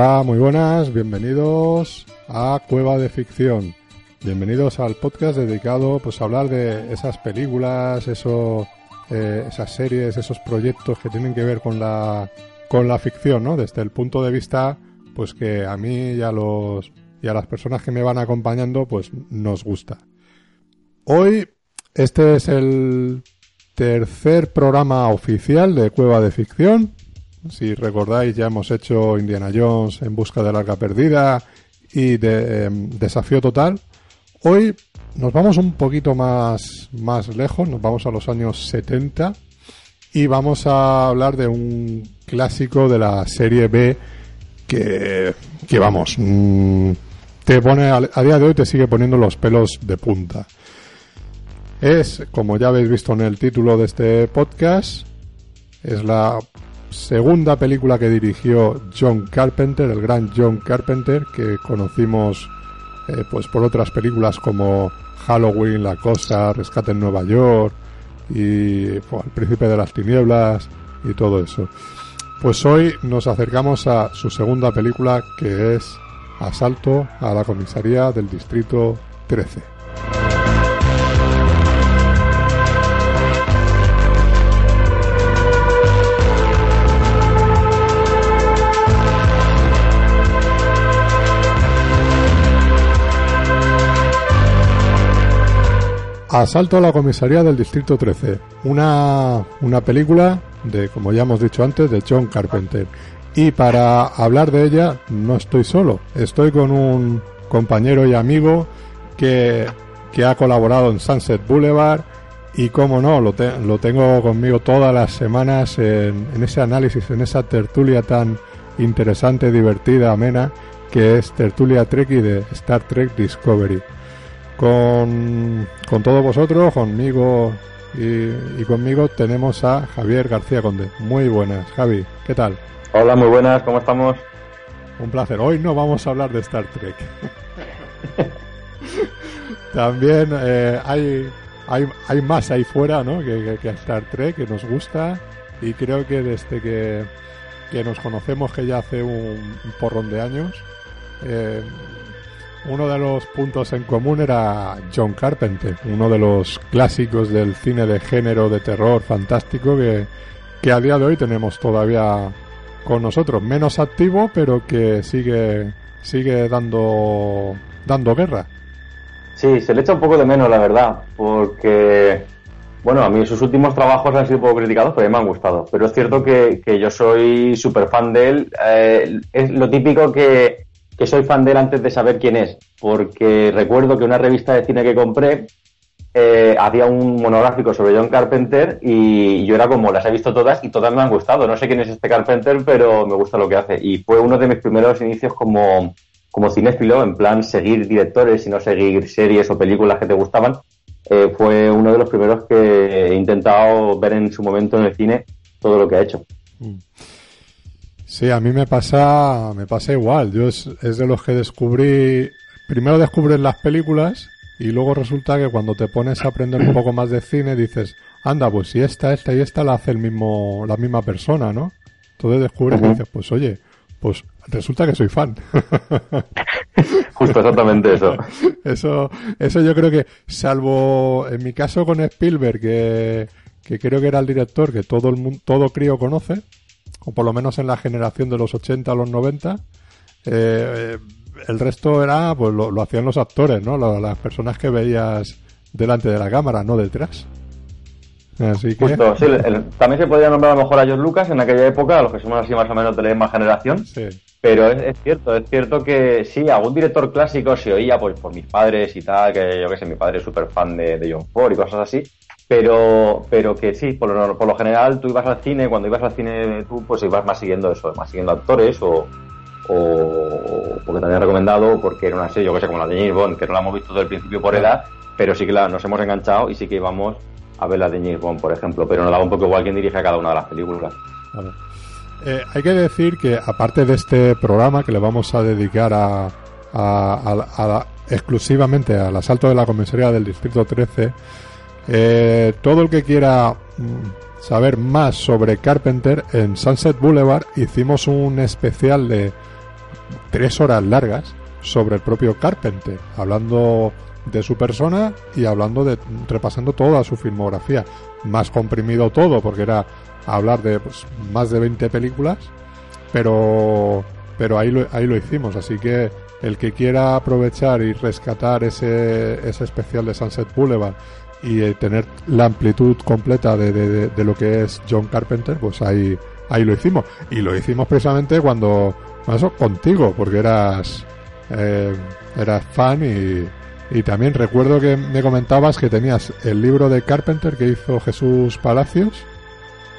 Muy buenas, bienvenidos a Cueva de Ficción. Bienvenidos al podcast dedicado pues a hablar de esas películas, eh, esas series, esos proyectos que tienen que ver con la con la ficción, ¿no? Desde el punto de vista pues que a mí y a los y a las personas que me van acompañando pues nos gusta. Hoy este es el tercer programa oficial de Cueva de Ficción. Si recordáis, ya hemos hecho Indiana Jones en busca de larga perdida y de em, Desafío Total. Hoy nos vamos un poquito más, más lejos, nos vamos a los años 70 y vamos a hablar de un clásico de la serie B que, que vamos, mm, te pone a día de hoy te sigue poniendo los pelos de punta. Es, como ya habéis visto en el título de este podcast, es la segunda película que dirigió John Carpenter, el gran John Carpenter, que conocimos eh, pues por otras películas como Halloween, La Cosa, Rescate en Nueva York y El Príncipe de las Tinieblas y todo eso. Pues hoy nos acercamos a su segunda película que es Asalto a la comisaría del Distrito 13. Asalto a la comisaría del Distrito 13, una, una película de, como ya hemos dicho antes, de John Carpenter. Y para hablar de ella no estoy solo, estoy con un compañero y amigo que, que ha colaborado en Sunset Boulevard y como no, lo, lo tengo conmigo todas las semanas en, en, ese análisis, en esa tertulia tan interesante, divertida, amena, que es Tertulia Trekkie de Star Trek Discovery con, con todos vosotros, conmigo y, conmigo tenemos a Javier García Conde. Muy buenas, Javi, ¿qué tal? Hola, muy buenas, ¿cómo estamos? Un placer. Hoy no vamos a hablar de Star Trek. También eh, hay, hay, hay más ahí fuera, ¿no? Que, que, Star Trek, que nos gusta. Y creo que desde que, que nos conocemos, que ya hace un, porrón de años, eh, uno de los puntos en común era John Carpenter, uno de los clásicos del cine de género de terror fantástico que, que a día de hoy tenemos todavía con nosotros, menos activo, pero que sigue sigue dando dando guerra. Sí, se le echa un poco de menos, la verdad, porque bueno, a mí sus últimos trabajos han sido un poco criticados, pero me han gustado. Pero es cierto que, que yo soy súper fan de él. Eh, es lo típico que que soy fan de él antes de saber quién es, porque recuerdo que una revista de cine que compré eh, hacía un monográfico sobre John Carpenter y yo era como, las he visto todas y todas me han gustado. No sé quién es este Carpenter, pero me gusta lo que hace. Y fue uno de mis primeros inicios como, como cinéfilo, en plan seguir directores y no seguir series o películas que te gustaban. Eh, fue uno de los primeros que he intentado ver en su momento en el cine todo lo que ha hecho. Mm. Sí, a mí me pasa, me pasa igual. Yo es, de los que descubrí, primero descubres las películas y luego resulta que cuando te pones a aprender un poco más de cine dices, anda, pues si esta, esta y esta la hace el mismo, la misma persona, ¿no? Entonces descubres y dices, pues oye, pues resulta que soy fan. Justo exactamente eso. Eso, eso yo creo que, salvo en mi caso con Spielberg, que, que creo que era el director que todo el mundo, todo crío conoce, o por lo menos en la generación de los 80 a los 90, eh, el resto era, pues lo, hacían los actores, ¿no? las personas que veías delante de la cámara, no detrás. Así que... Justo, sí, también se podía nombrar a lo mejor a George Lucas en aquella época, a los que somos así más o menos de la misma generación. Sí. Pero es, cierto, es cierto que sí, algún director clásico se oía pues, por mis padres y tal, que yo que sé, mi padre es súper fan de, de John Ford y cosas así pero, pero que sí, por lo, por lo general tú ibas al cine, cuando ibas al cine tú pues ibas más siguiendo eso, más siguiendo actores o, o porque te habían recomendado, porque era una serie, yo que sé, como la de James Bond, que no la hemos visto desde el principio por edad, pero sí que la, nos hemos enganchado y sí que íbamos a ver la de James Bond, por ejemplo, pero nos daba un poco igual quién dirige a cada una de las películas. Eh, hay que decir que aparte de este programa que le vamos a dedicar a, a, a exclusivamente al asalto de la comisaría del Distrito 13, eh, todo el que quiera mm, saber más sobre Carpenter, en Sunset Boulevard hicimos un especial de, tres horas largas sobre el propio Carpenter, hablando de su persona y hablando de repasando toda su filmografía, más comprimido todo porque era hablar de pues, más de 20 películas, pero pero ahí lo, ahí lo hicimos, así que el que quiera aprovechar y rescatar ese, ese especial de Sunset Boulevard y eh, tener la amplitud completa de, de, de, lo que es John Carpenter, pues ahí, ahí lo hicimos. Y lo hicimos precisamente cuando, eso, contigo, porque eras, eh, eras fan y, y también recuerdo que me comentabas que tenías el libro de Carpenter que hizo Jesús Palacios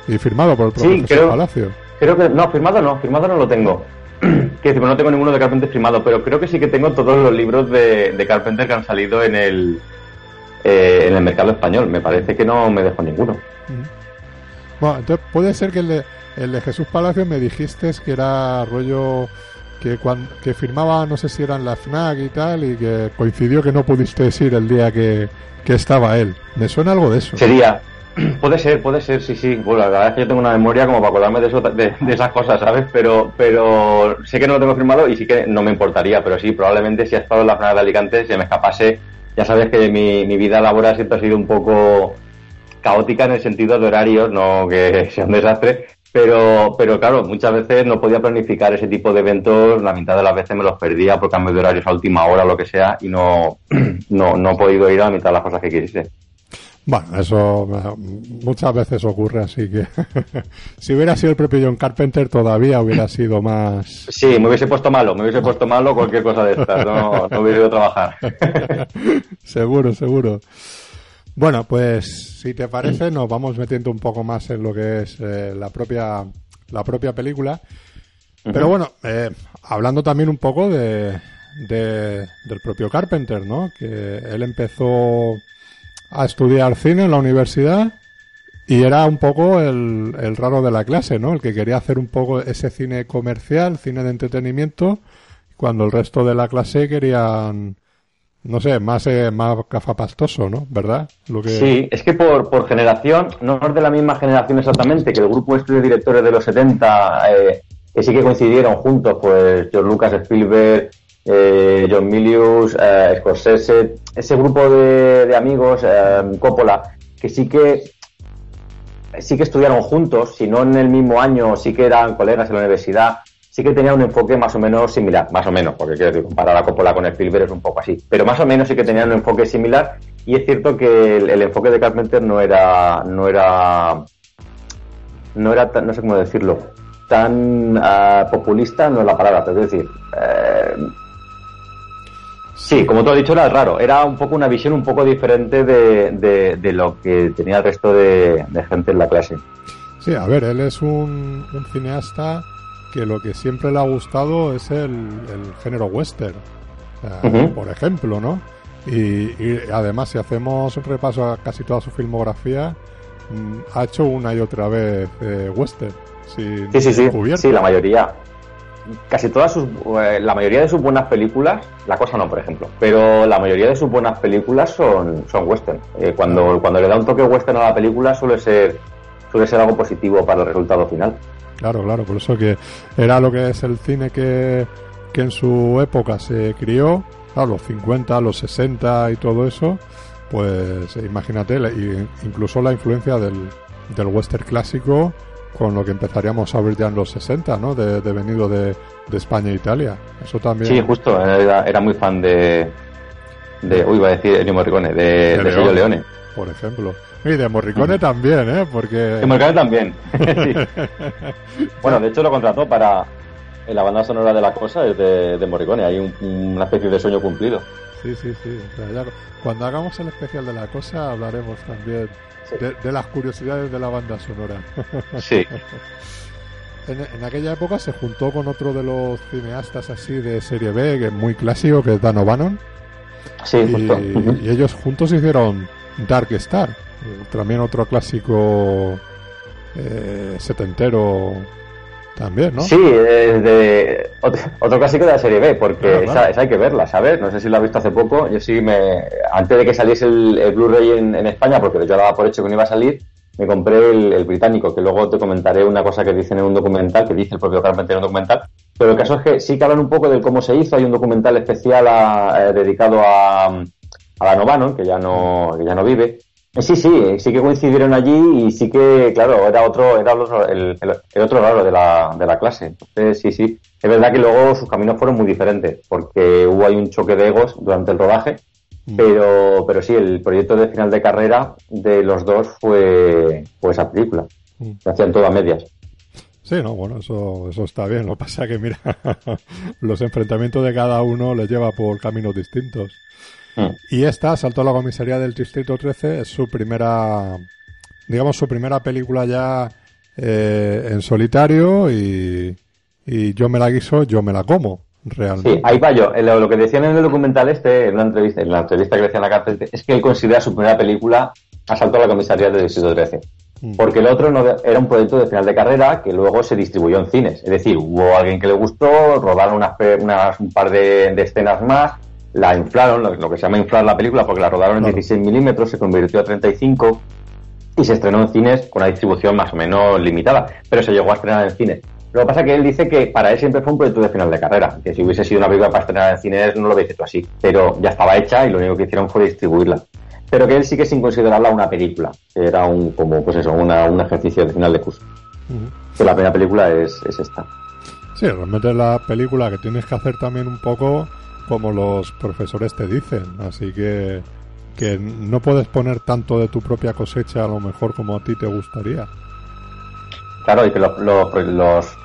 y firmado por el propio sí, Jesús creo, Palacios. Creo que no, firmado no, firmado no lo tengo. que decir, no tengo ninguno de Carpenter firmado, pero creo que sí que tengo todos los libros de, de Carpenter que han salido en el eh, en el mercado español. Me parece que no me dejo ninguno. Bueno, entonces puede ser que el de, el de Jesús Palacios me dijiste que era rollo que cuando, que firmaba, no sé si era en la FNAC y tal, y que coincidió que no pudiste ir el día que, que estaba él. ¿Me suena algo de eso? Sería, Puede ser, puede ser, sí, sí. Bueno, la verdad es que yo tengo una memoria como para acordarme de, eso, de, de, esas cosas, ¿sabes? Pero pero sé que no lo tengo firmado y sí que no me importaría, pero sí, probablemente si ha estado en la zona de Alicante, si me escapase, ya sabes que mi, mi vida laboral siempre ha sido un poco caótica en el sentido de horarios, no que sea un desastre, pero, pero claro, muchas veces no podía planificar ese tipo de eventos, la mitad de las veces me los perdía por cambio de horarios a última hora o lo que sea y no, no, no he podido ir a la mitad de las cosas que quisiese. Bueno, eso muchas veces ocurre, así que si hubiera sido el propio John Carpenter todavía hubiera sido más... Sí, me hubiese puesto malo, me hubiese puesto malo cualquier cosa de estas, no, no hubiese ido a trabajar. seguro, seguro. Bueno, pues si te parece nos vamos metiendo un poco más en lo que es eh, la propia la propia película. Pero bueno, eh, hablando también un poco de, de, del propio Carpenter, ¿no? Que él empezó a estudiar cine en la universidad y era un poco el, el, raro de la clase, ¿no? El que quería hacer un poco ese cine comercial, cine de entretenimiento, cuando el resto de la clase querían, no sé, más, eh, más cafapastoso, ¿no? ¿Verdad? Lo que... Sí, es que por, por generación, no es de la misma generación exactamente, que el grupo este de directores de los 70, eh, que sí que coincidieron juntos, pues George Lucas, Spielberg, eh, John Milius, eh, Scorsese, ese grupo de, amigos, eh, Coppola, que sí que sí que estudiaron juntos, si no en el mismo año, sí que eran colegas en la universidad, sí que tenían un enfoque más o menos similar, más o menos, porque quiero decir, comparar a Coppola con Spielberg es un poco así, pero más o menos sí que tenían un enfoque similar y es cierto que el, enfoque de Carpenter no era no era no era no sé cómo decirlo tan uh, populista no es la palabra es decir eh, Sí, como tú has dicho, era raro. Era un poco una visión un poco diferente de, de, de lo que tenía el resto de, de, gente en la clase. Sí, a ver, él es un, un, cineasta que lo que siempre le ha gustado es el, el género western, uh -huh. por ejemplo, ¿no? Y, y, además, si hacemos un repaso a casi toda su filmografía, mmm, ha hecho una y otra vez eh, western. Sin, sí, sí, sí, sí, la mayoría casi todas sus, eh, la mayoría de sus buenas películas, la cosa no, por ejemplo, pero la mayoría de sus buenas películas son, son western. Eh, cuando, cuando le da un toque western a la película suele ser, suele ser algo positivo para el resultado final. Claro, claro, por eso que era lo que es el cine que, que en su época se crió, a los 50, los 60 y todo eso, pues imagínate, incluso la influencia del, del western clásico con lo que empezaríamos a ver ya en los 60, ¿no? De, de venido de, de, España e Italia. Eso también. Sí, justo. Era, era muy fan de, de. Uy, iba a decir Ennio Morricone, de, de, Leone. Por ejemplo. Y de Morricone también, ¿eh? Porque. De Morricone también. sí. Bueno, de hecho lo contrató para. En la banda sonora de la cosa es de, de Morricone. Hay un, una especie de sueño cumplido. Sí, sí, sí. Ya, cuando hagamos el especial de la cosa hablaremos también de, de, las curiosidades de la banda sonora. Sí. en, en, aquella época se juntó con otro de los cineastas así de serie B, que es muy clásico, que es Dan O'Bannon. Sí, y, justo. y ellos juntos hicieron Dark Star, también otro clásico eh, setentero también, ¿no? Sí, es de otro, clásico de la serie B, porque claro, claro. Esa, esa, hay que verla, ¿sabes? No sé si la has visto hace poco. Yo sí me. Antes de que saliese el, el Blu-ray en, en, España, porque yo daba por hecho que no iba a salir, me compré el, el, británico, que luego te comentaré una cosa que dicen en un documental, que dice el propio Carpenter en un documental, Pero el caso es que sí que hablan un poco de cómo se hizo. Hay un documental especial eh, dedicado a, a la Novano, que ya no, que ya no vive. Sí, sí, sí que coincidieron allí y sí que, claro, era otro, era el, el, otro lado de la, de la clase. Entonces, sí, sí. Es verdad que luego sus caminos fueron muy diferentes, porque hubo ahí un choque de egos durante el rodaje, mm. pero, pero sí, el proyecto de final de carrera de los dos fue, fue esa película. Mm. hacían todo a medias. Sí, no, bueno, eso, eso está bien. Lo que pasa es que, mira, los enfrentamientos de cada uno les lleva por caminos distintos. Mm. Y esta, Salto a la comisaría del Distrito 13, es su primera, digamos, su primera película ya eh, en solitario y, yo me la guiso, yo me la como, realmente. Sí, ahí va yo. Eh, lo, que decían en el documental este, en, una entrevista, en la entrevista que decía en la cárcel, es que él considera su primera película Asalto a la comisaría del Distrito 13. Mm. Porque el otro no era un proyecto de final de carrera que luego se distribuyó en cines. Es decir, hubo alguien que le gustó, rodaron unas, unas un par de escenas más la inflaron, lo, que se llama inflar la película, porque la rodaron en 16 milímetros, se convirtió a 35 y se estrenó en cines con una distribución más o menos limitada, pero se llegó a estrenar en cines. Lo que pasa es que él dice que para él siempre fue un proyecto de final de carrera, que si hubiese sido una película para estrenar en cines no lo hubiese hecho así, pero ya estaba hecha y lo único que hicieron fue distribuirla. Pero que él sí que sin considerarla una película, era un, como pues eso, una, un ejercicio de final de curso. la primera película es, es esta. Sí, realmente es la película que tienes que hacer también un poco como los profesores te dicen. Así que, que no puedes poner tanto de tu propia cosecha a lo mejor como a ti te gustaría. Claro, y que los, los,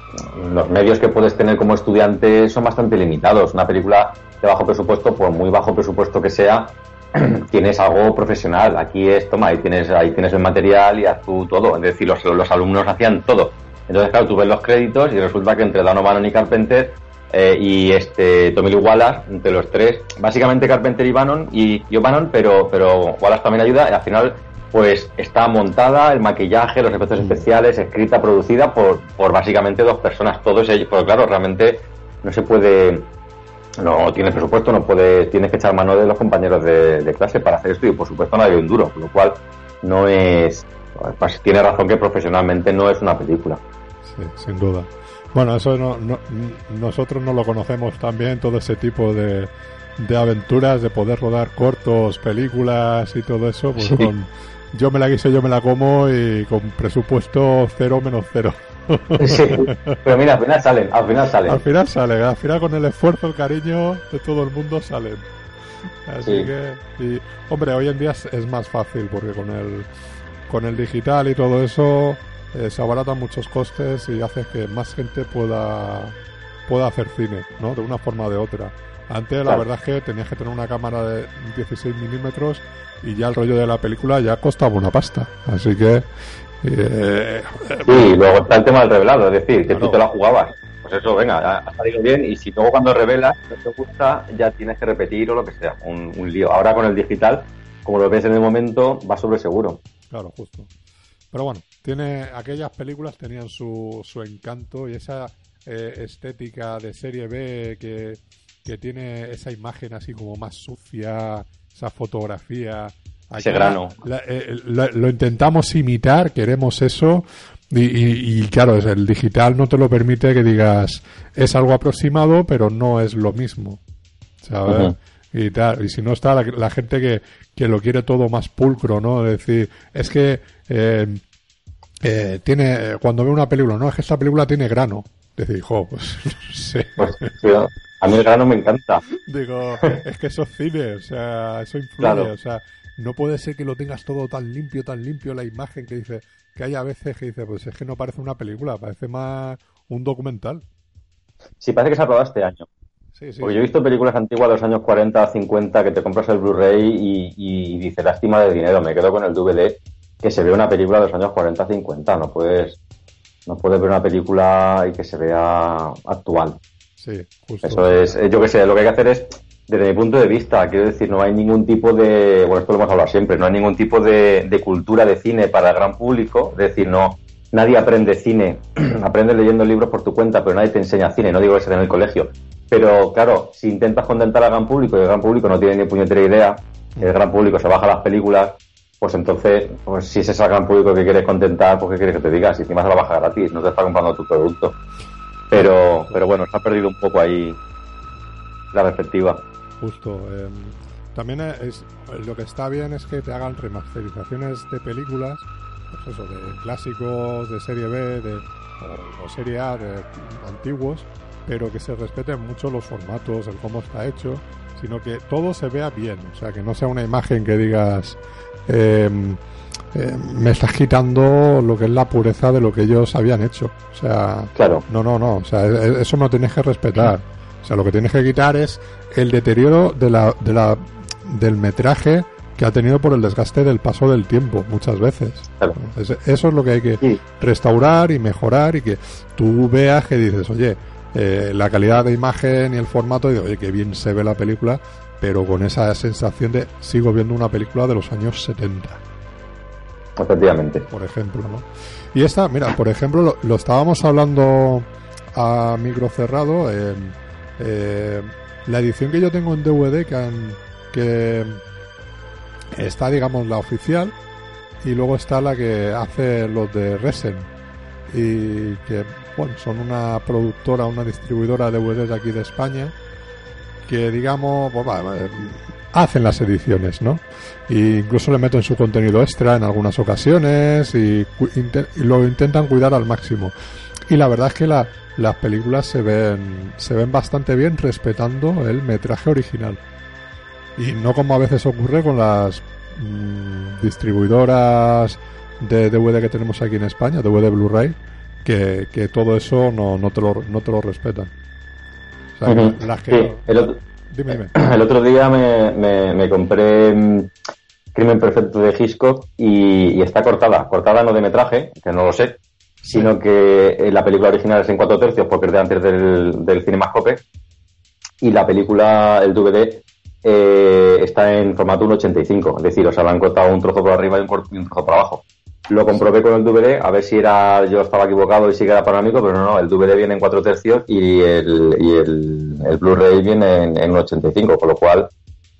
los medios que puedes tener como estudiante son bastante limitados. Una película de bajo presupuesto, por muy bajo presupuesto que sea, tienes algo profesional. Aquí es, toma, ahí tienes, ahí tienes el material y haz tú todo. Es decir, los, los alumnos hacían todo. Entonces, claro, tú ves los créditos y resulta que entre Donovan y Carpenter eh, y este Tommy Lee Wallace, entre los tres, básicamente Carpenter y Bannon, y yo Bannon, pero, pero Wallace también ayuda, y al final pues está montada, el maquillaje, los efectos mm. especiales, escrita, producida por, por básicamente dos personas, todos ellos, porque claro, realmente no se puede, no tienes presupuesto, no puedes, tienes que echar mano de los compañeros de, clase para hacer esto y por supuesto no hay un duro, con lo cual no es, pues, tiene razón que profesionalmente no es una película. Sí, sin duda. Bueno, eso no, nosotros no lo conocemos también, todo ese tipo de, de aventuras, de poder rodar cortos, películas y todo eso, pues con yo me la quise, yo me la como y con presupuesto cero menos cero. Sí, pero mira, al final salen, al final salen. Al final salen, al final con el esfuerzo, el cariño de todo el mundo salen. Así que, y, hombre, hoy en día es más fácil porque con el, con el digital y todo eso, eh, se abaratan muchos costes y hace que más gente pueda, pueda hacer cine, ¿no? De una forma o de otra. Antes la verdad es que tenías que tener una cámara de 16 milímetros y ya el rollo de la película ya costaba una pasta. Así que... Eh, sí, luego está el tema del revelado, es decir, que tú te la jugabas. Pues eso, venga, ha salido bien y si luego cuando revelas no te gusta ya tienes que repetir o lo que sea, un, un lío. Ahora con el digital, como lo ves en el momento, va sobre seguro. Claro, justo. Pero bueno, tiene aquellas películas tenían su, su encanto y esa eh, estética de serie B que, tiene esa imagen así como más sucia, esa fotografía. Ese grano. Eh, lo intentamos imitar, queremos eso. Y, y, claro, el digital no te lo permite que digas es algo aproximado, pero no es lo mismo. ¿Sabes? y, tal, y si no está la, gente que, que, lo quiere todo más pulcro, ¿no? Es decir, es que eh, eh, tiene, cuando ve una película, no, es que esta película tiene grano. Decir, jo, pues no sé. Pues, a mí el grano me encanta. Digo, es que eso es cine, o sea, eso influye, o sea, no puede ser que lo tengas todo tan limpio, tan limpio la imagen que dice, que hay a veces que dice, pues es que no parece una película, parece más un documental. Sí, parece que se ha aprobado este año. Sí, sí, Porque yo he visto películas antiguas de los años 40, 50 que te compras el Blu-ray y, y dice, lástima de dinero, me quedo con el DVD que se ve una película de los años 40-50. No puedes, no puedes ver una película y que se vea actual. Sí, justo. Eso es, eh, yo qué sé, lo que hay que hacer es, desde mi punto de vista, quiero decir, no hay ningún tipo de, bueno, esto lo hemos hablado siempre, no hay ningún tipo de, de cultura de cine para el gran público, es decir, no, nadie aprende cine, aprende leyendo libros por tu cuenta, pero nadie te enseña cine, no digo que sea en el colegio. Pero claro, si intentas contentar al gran público y el gran público no tiene ni puñetera idea, el gran público se baja las películas, pues entonces, pues si ese es el público que quieres contentar, pues qué quieres que te diga, si encima se la baja gratis, no te está comprando tu producto. Pero, pero bueno, se ha perdido un poco ahí la perspectiva. Justo. Em, también es lo que está bien es que te hagan remasterizaciones de películas, pues eso, de clásicos de serie B de, o, serie A de antiguos, pero que se respeten mucho los formatos, el cómo está hecho, sino que todo se vea bien, o sea, que no sea una imagen que digas em, em, me estás quitando lo que es la pureza de lo que ellos habían hecho, o sea, claro. no, no, no, o sea, e, e, eso no tienes que respetar. O sea, lo que tienes que quitar es el deterioro de la, de la del metraje que ha tenido por el desgaste del paso del tiempo muchas veces. Eso es lo que hay que restaurar y mejorar y que tú veas que dices, oye, eh, la calidad de imagen y el formato, y oye, que bien se ve la película, pero con esa sensación de sigo viendo una película de los años 70. Efectivamente. Por ejemplo, ¿no? Y esta, mira, por ejemplo, lo, estábamos hablando a micro cerrado. Eh, la edición que yo tengo en DVD, que han que está, digamos, la oficial y luego está la que hace los de Resen y que, bueno, son una productora, una distribuidora de DVDs de aquí de España que, digamos, pues, hacen las ediciones, ¿no? Y incluso le meten su contenido extra en algunas ocasiones y, lo intentan cuidar al máximo. Y la verdad es que las películas se ven, se ven bastante bien respetando el metraje original. Y no como a veces ocurre con las mm, distribuidoras de DVD que tenemos aquí en España, DVD Blu-ray, que, que, todo eso no, no, te lo, no te lo respetan. el, otro, día me, me, compré mm, Crimen Perfecto de Hitchcock y, está cortada. Cortada no de metraje, que no lo sé, sino que eh, la película original es en cuatro tercios porque es de antes del, del Cinemascope. Y la película, el DVD, eh, está en formato 1.85, es decir, o sea, le han cortado un trozo por arriba y un, trozo por abajo. Lo comprobé con el DVD a ver si era yo estaba equivocado y si era panorámico, pero no, no, el DVD viene en 4 tercios y el, y el, Blu-ray viene en, en 1.85, con lo cual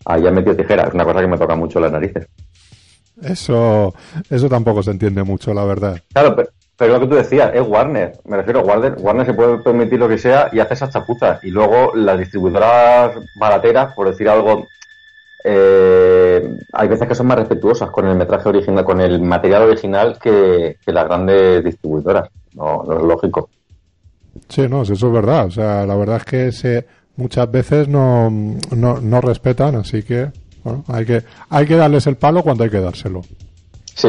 ahí han metido tijera, es una cosa que me toca mucho las narices. Eso, eso tampoco se entiende mucho, la verdad. Claro, pero, pero lo que tú decías, es Warner. Me refiero a Warner. Warner se puede permitir lo que sea y hace esas chapuzas. Y luego las distribuidoras barateras, por decir algo, eh, hay veces que son más respetuosas con el metraje original, con el material original que, las grandes distribuidoras. No, no, es lógico. Sí, no, eso es verdad. O sea, la verdad es que se, muchas veces no, no, no respetan, así que, bueno, hay que, hay que darles el palo cuando hay que dárselo. Sí.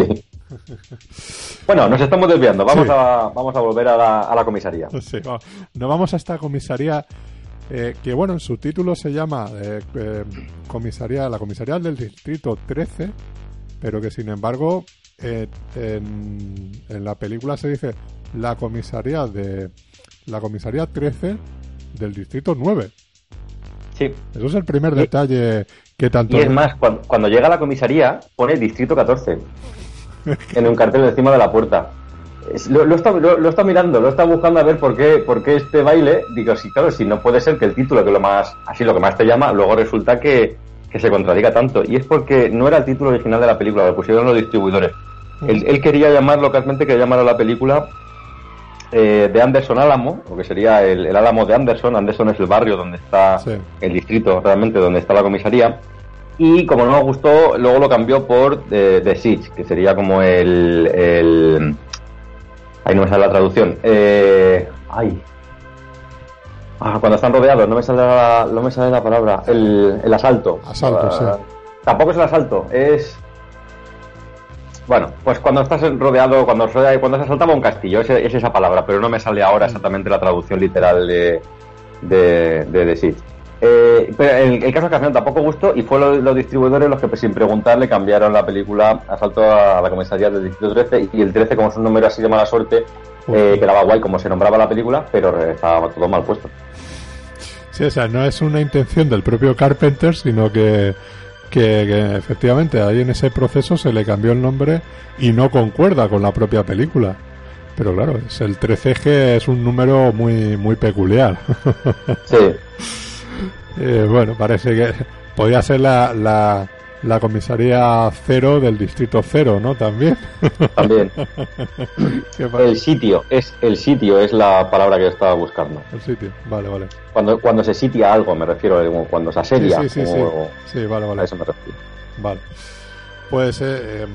Bueno, nos estamos desviando. Vamos, a, vamos a volver a la, a la comisaría. Sí, nos vamos a esta comisaría eh, que, bueno, en su título se llama eh, eh, comisaría, la comisaría del distrito 13, pero que sin embargo en, en, la película se dice la comisaría de la comisaría 13 del distrito 9. Sí. Eso es el primer detalle que tanto. Y es más, cuando, cuando llega a la comisaría pone distrito 14 en un cartel encima de la puerta. Lo, lo, está, lo, está mirando, lo está buscando a ver por qué, por qué este baile. Digo, sí, claro, si no puede ser que el título, que lo más, así lo que más te llama, luego resulta que, que se contradiga tanto. Y es porque no era el título original de la película, lo pusieron los distribuidores. Él, quería llamar localmente, quería llamar a la película eh, de Anderson Álamo, lo que sería el, el, Álamo de Anderson. Anderson es el barrio donde está el distrito, realmente, donde está la comisaría. Y como no nos gustó, luego lo cambió por The, The Siege, que sería como el, el, Ahí no me sale la traducción. Eh, ay. Ah, cuando están rodeados, no me sale la, no me sale la palabra. El, el asalto. Asalto, sí. Ah, tampoco es el asalto, es. Bueno, pues cuando estás rodeado, cuando, cuando se asaltaba un castillo, es, es, esa palabra, pero no me sale ahora exactamente la traducción literal de, de, de. Eh, pero el, el, caso que al final tampoco gustó y fue los, distribuidores los que pues, sin preguntarle cambiaron la película Asalto a la comisaría del distrito 13 y el 13 como es un número así de mala suerte eh, quedaba guay como se nombraba la película pero estaba todo mal puesto. Sí, o sea, no es una intención del propio Carpenter sino que, que, efectivamente ahí en ese proceso se le cambió el nombre y no concuerda con la propia película. Pero claro, es el 13G es un número muy muy peculiar. Sí. Eh, bueno, parece que podía ser la, la, la comisaría cero del distrito cero, ¿no? También. También. el sitio, es el sitio es la palabra que estaba buscando. El sitio, vale, vale. Cuando, cuando se sitia algo, me refiero, cuando se asedia. Sí, sí, sí, sí. vale, vale. A eso me refiero. Vale. Pues eh, em,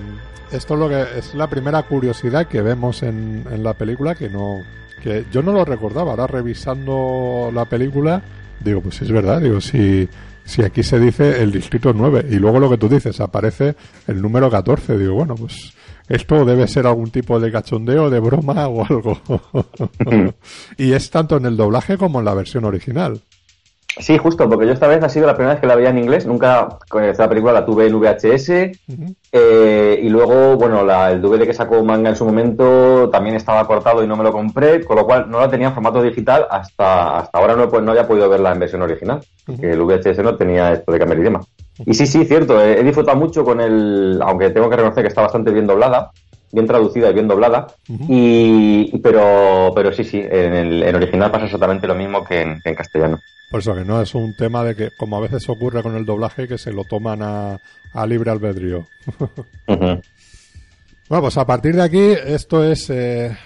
esto es lo que es la primera curiosidad que vemos en, en la película que no que yo no lo recordaba. Ahora revisando la película digo, pues es verdad, digo, si si aquí se dice el distrito 9 y luego lo que tú dices, aparece el número 14, digo, bueno, pues esto debe ser algún tipo de cachondeo, de broma o algo. y es tanto en el doblaje como en la versión original. Sí, justo, porque yo esta vez ha sido la primera vez que la veía en inglés. Nunca, esta película la tuve en VHS. Eh, y luego, bueno, la, el DVD que sacó Manga en su momento también estaba cortado y no me lo compré, con lo cual no la tenía en formato digital. Hasta, hasta ahora no, no había podido verla en versión original, que el VHS no tenía esto de cambiar idioma. Y sí, sí, cierto, he, disfrutado mucho con el. Aunque tengo que reconocer que está bastante bien doblada bien traducida y bien doblada. y, pero, pero sí, sí, en el en original pasa exactamente lo mismo que en castellano. Por eso que no es un tema de que, como a veces ocurre con el doblaje, que se lo toman a, libre albedrío. Bueno, pues a partir de aquí, esto es eh,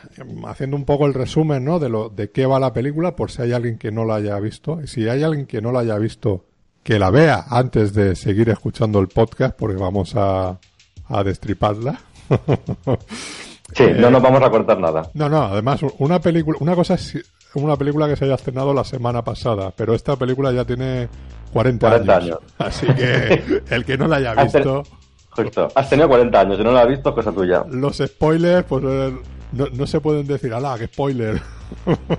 haciendo un poco el resumen, ¿no? De lo de qué va la película, por si hay alguien que no la haya visto. Y si hay alguien que no la haya visto, que la vea antes de seguir escuchando el podcast, porque vamos a, a destriparla. Sí, no nos vamos a cortar nada. No, no, además, una película, una cosa es una película que se haya estrenado la semana pasada, pero esta película ya tiene 40, años. Así que el que no la haya visto. Justo, has tenido 40 años, y no la has visto, cosa tuya. Los spoilers, pues eh, no, se pueden decir, ala, que spoiler.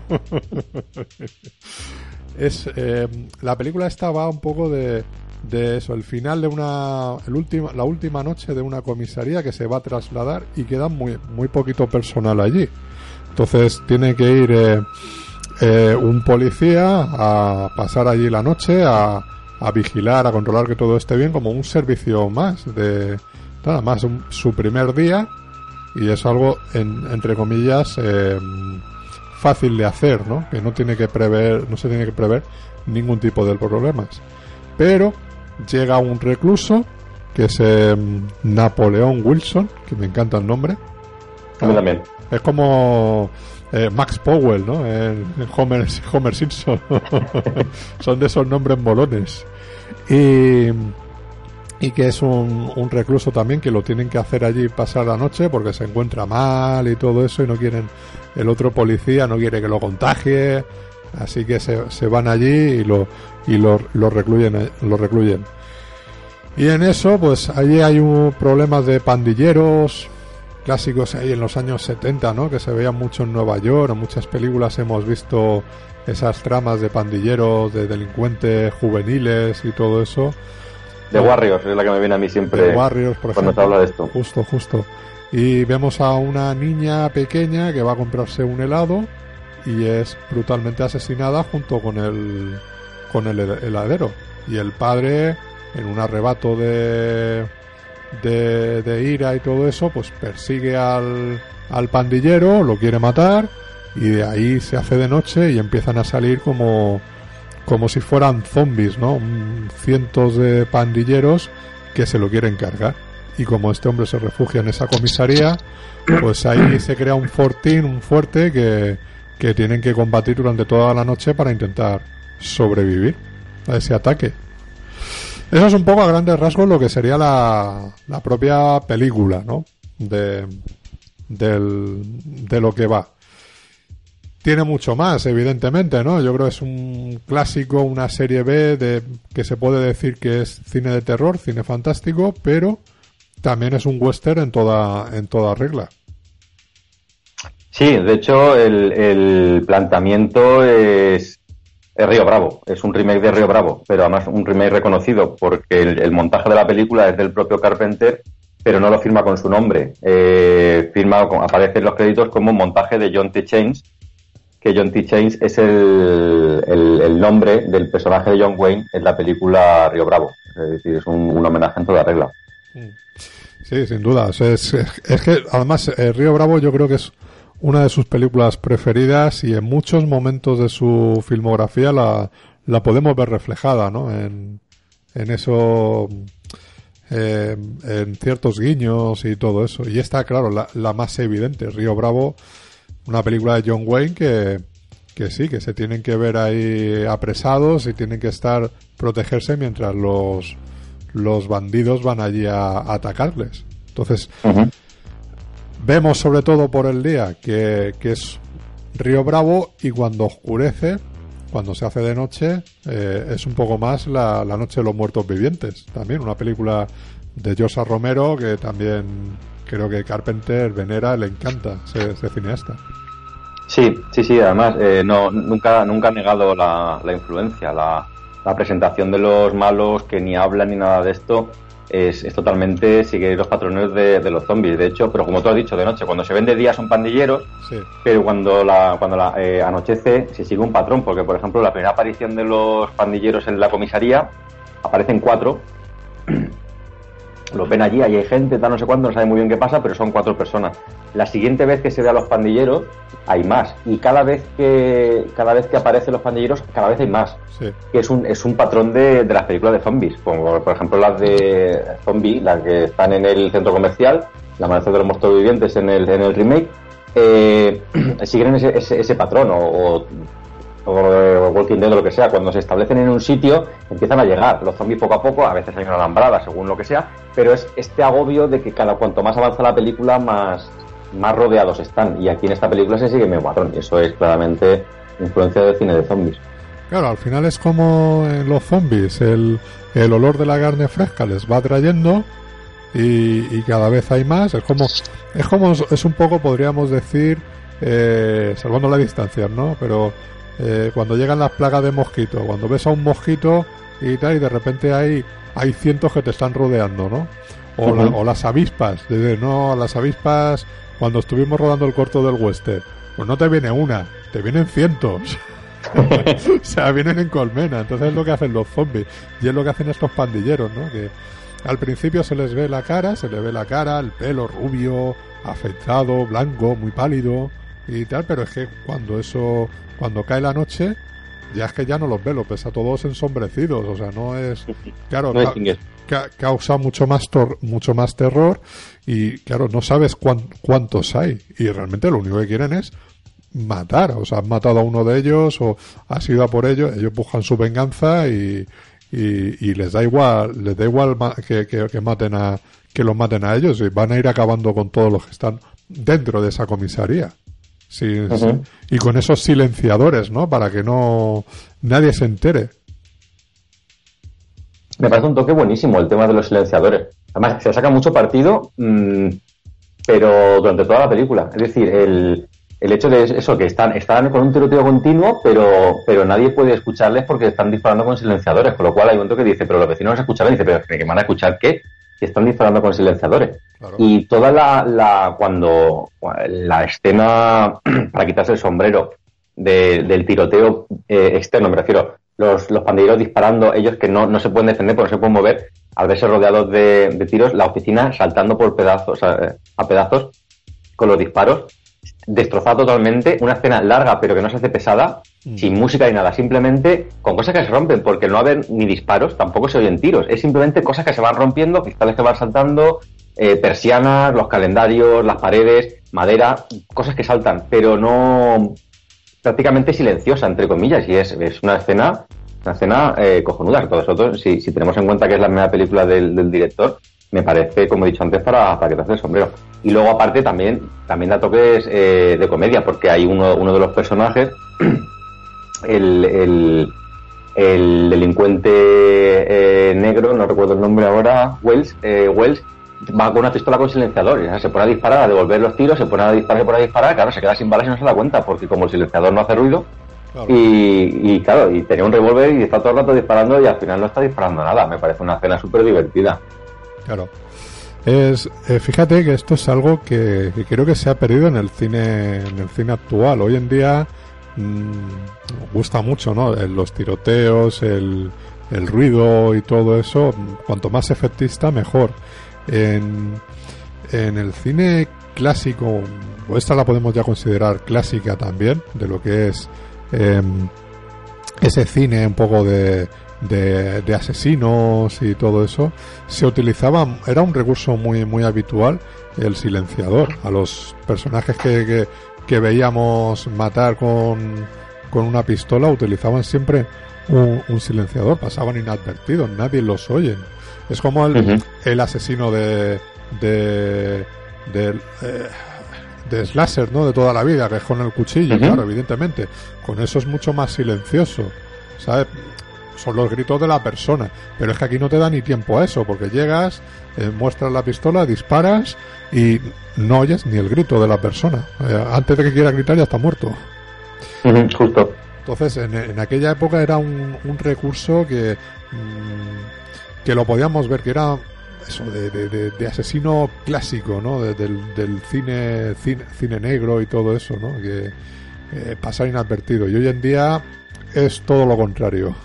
es eh, La película esta va un poco de, de eso, el final de una. El último, la última noche de una comisaría que se va a trasladar y queda muy, muy poquito personal allí. Entonces tiene que ir. Eh, eh, un policía a pasar allí la noche, a, a, vigilar, a controlar que todo esté bien, como un servicio más de nada más su primer día y es algo entre comillas eh, fácil de hacer, ¿no? Que no tiene que prever, no se tiene que prever ningún tipo de problemas. Pero llega un recluso que es eh, Napoleón Wilson, que me encanta el nombre. también. Es como eh, Max Powell, ¿no? Homer, Homer Simpson. Son de esos nombres molones. Y, y que es un, un, recluso también que lo tienen que hacer allí pasar la noche porque se encuentra mal y todo eso y no quieren, el otro policía no quiere que lo contagie, así que se, se van allí y lo, y lo, lo recluyen, lo recluyen. Y en eso, pues allí hay un problemas de pandilleros, clásicos ahí en los años 70, ¿no? Que se veían mucho en Nueva York, en muchas películas hemos visto esas tramas de pandilleros, de delincuentes juveniles y todo eso. De Warriors es la que me viene a mí siempre. De Warriors, por cuando ejemplo. se habla de esto. Justo, justo. Y vemos a una niña pequeña que va a comprarse un helado y es brutalmente asesinada junto con el con el heladero. Y el padre, en un arrebato de de, ira y todo eso, pues persigue al, al pandillero, lo quiere matar y de ahí se hace de noche y empiezan a salir como como si fueran zombies, ¿no? Cientos de pandilleros que se lo quieren cargar. Y como este hombre se refugia en esa comisaría, pues ahí se crea un fortín, un fuerte que, que tienen que combatir durante toda la noche para intentar sobrevivir a ese ataque. Eso es un poco a grandes rasgos lo que sería la, la propia película, ¿no? De, del, de lo que va. Tiene mucho más, evidentemente, ¿no? Yo creo que es un clásico, una serie B de que se puede decir que es cine de terror, cine fantástico, pero también es un western en toda, en toda regla. Sí, de hecho el, el planteamiento es, es Río Bravo, es un remake de Río Bravo, pero además un remake reconocido porque el, montaje de la película es del propio Carpenter, pero no lo firma con su nombre. Eh, firma, aparece en los créditos como montaje de John T. Chains, que John T. Chains es el, nombre del personaje de John Wayne en la película Río Bravo. Es decir, es un, homenaje en toda regla. Sí, sin duda. es, que además eh, Río Bravo yo creo que es una de sus películas preferidas y en muchos momentos de su filmografía la, la podemos ver reflejada, ¿no? En, en eso, en ciertos guiños y todo eso. Y esta, claro, la, la más evidente, Río Bravo, una película de John Wayne que, que sí, que se tienen que ver ahí apresados y tienen que estar protegerse mientras los, los bandidos van allí a, atacarles. Entonces, vemos sobre todo por el día que, que, es Río Bravo y cuando oscurece, cuando se hace de noche, eh, es un poco más la, la, Noche de los Muertos Vivientes. También una película de Josa Romero que también creo que Carpenter venera, le encanta ese, cineasta. Sí, sí, sí, además eh, no, nunca, nunca ha negado la, la influencia, la, la, presentación de los malos que ni hablan ni nada de esto es, es totalmente seguir los patrones de, de, los zombies. De hecho, pero como tú has dicho, de noche, cuando se ven de día son pandilleros, sí. pero cuando la, cuando la, eh, anochece se sigue un patrón, porque por ejemplo la primera aparición de los pandilleros en la comisaría aparecen cuatro los ven allí, ahí hay gente, tal, no sé cuándo, no sabe muy bien qué pasa, pero son cuatro personas. La siguiente vez que se ve a los pandilleros, hay más. Y cada vez que cada vez que aparecen los pandilleros, cada vez hay más. Sí. Que es un, es un patrón de, de las películas de zombies. Como por ejemplo las de zombie, las que están en el centro comercial, La Amanecer de los Muertos Vivientes en el, en el remake, eh, siguen ese, ese, ese patrón o, o o Walking Dead o lo que sea, cuando se establecen en un sitio empiezan a llegar los zombies poco a poco, a veces hay una alambrada según lo que sea, pero es este agobio de que cada cuanto más avanza la película más, más rodeados están y aquí en esta película se sigue mi patrón y eso es claramente influencia del cine de zombies. Claro, al final es como en los zombies, el, el olor de la carne fresca les va trayendo y, y, cada vez hay más. Es como, es como, es un poco, podríamos decir, eh, salvando la distancia, ¿no? Pero eh, cuando llegan las plagas de mosquitos, cuando ves a un mosquito y tal, y de repente hay, hay cientos que te están rodeando, ¿no? O, uh -huh. la, o las avispas, desde no, las avispas, cuando estuvimos rodando el corto del western, pues no te viene una, te vienen cientos. o sea, vienen en colmena, entonces es lo que hacen los zombies, y es lo que hacen estos pandilleros, ¿no? Que al principio se les ve la cara, se les ve la cara, el pelo rubio, afeitado, blanco, muy pálido y tal, pero es que cuando eso cuando cae la noche, ya es que ya no los ves, los ves a todos ensombrecidos, o sea, no es... Claro, no es ca causa mucho más, mucho más terror y, claro, no sabes cuán cuántos hay y realmente lo único que quieren es matar, o sea, han matado a uno de ellos o ha sido a por ellos, ellos buscan su venganza y, y, y les da igual, les da igual que, que, que, maten a, que los maten a ellos y van a ir acabando con todos los que están dentro de esa comisaría. Sí, uh -huh. sí, Y con esos silenciadores, ¿no? Para que no nadie se entere. Me parece un toque buenísimo el tema de los silenciadores. Además, se saca mucho partido, mmm, pero durante toda la película. Es decir, el, el hecho de eso, que están, están con un tiroteo continuo, pero, pero nadie puede escucharles porque están disparando con silenciadores. Con lo cual hay un que dice, pero los vecinos no se escuchan. Y dice, pero ¿que van a escuchar qué? Que están disparando con silenciadores. Claro. Y toda la, la, cuando la escena para quitarse el sombrero de, del tiroteo eh, externo, me refiero, los, los pandilleros disparando, ellos que no, no se pueden defender porque no se pueden mover, al verse rodeados de, de tiros, la oficina saltando por pedazos, a, a pedazos con los disparos, destrozada totalmente, una escena larga pero que no se hace pesada. Sin música ni nada, simplemente con cosas que se rompen, porque no haber ni disparos, tampoco se oyen tiros, es simplemente cosas que se van rompiendo, cristales que van saltando, eh, persianas, los calendarios, las paredes, madera, cosas que saltan, pero no prácticamente silenciosa, entre comillas, y es, es una escena una escena eh, cojonuda, todos nosotros, si, si, tenemos en cuenta que es la primera película del, director, me parece, como he dicho antes, para, para que te haces el sombrero. Y luego, aparte, también, también da toques eh, de comedia, porque hay uno, uno de los personajes, el, el, el delincuente eh, negro, no recuerdo el nombre ahora, Wells, eh, Wells, va con una pistola con silenciador, o sea, se pone a disparar, a devolver los tiros, se pone a disparar, se pone a disparar, claro, se queda sin balas y no se da cuenta, porque como el silenciador no hace ruido, Claro. Y, y, claro, y tenía un revólver y está todo el rato disparando y al final no está disparando nada. Me parece una escena súper divertida. Claro. Es, eh, fíjate que esto es algo que, que, creo que se ha perdido en el cine, en el cine actual. Hoy en día mmm, gusta mucho, ¿no? Los tiroteos, el, el ruido y todo eso. Cuanto más efectista, mejor. En, en el cine clásico, o esta la podemos ya considerar clásica también, de lo que es eh, ese cine un poco de de, de, asesinos y todo eso, se utilizaba, era un recurso muy, muy habitual el silenciador. A los personajes que, que, que veíamos matar con, con una pistola utilizaban siempre un, un, silenciador, pasaban inadvertidos, nadie los oye. Es como el, uh -huh. el asesino de, de, de, eh, de Slasher, ¿no? De toda la vida, que es con el cuchillo, uh -huh. claro, evidentemente. Con eso es mucho más silencioso, ¿sabes? Son los gritos de la persona. Pero es que aquí no te da ni tiempo a eso, porque llegas, eh, muestras la pistola, disparas y no oyes ni el grito de la persona. Eh, antes de que quiera gritar ya está muerto. Justo. Entonces, en, en, aquella época era un, un recurso que, mmm, que lo podíamos ver que era eso de, de, de, de asesino clásico, ¿no? del, del cine, cine, cine negro y todo eso, ¿no? Que eh, pasar inadvertido. Y hoy en día es todo lo contrario.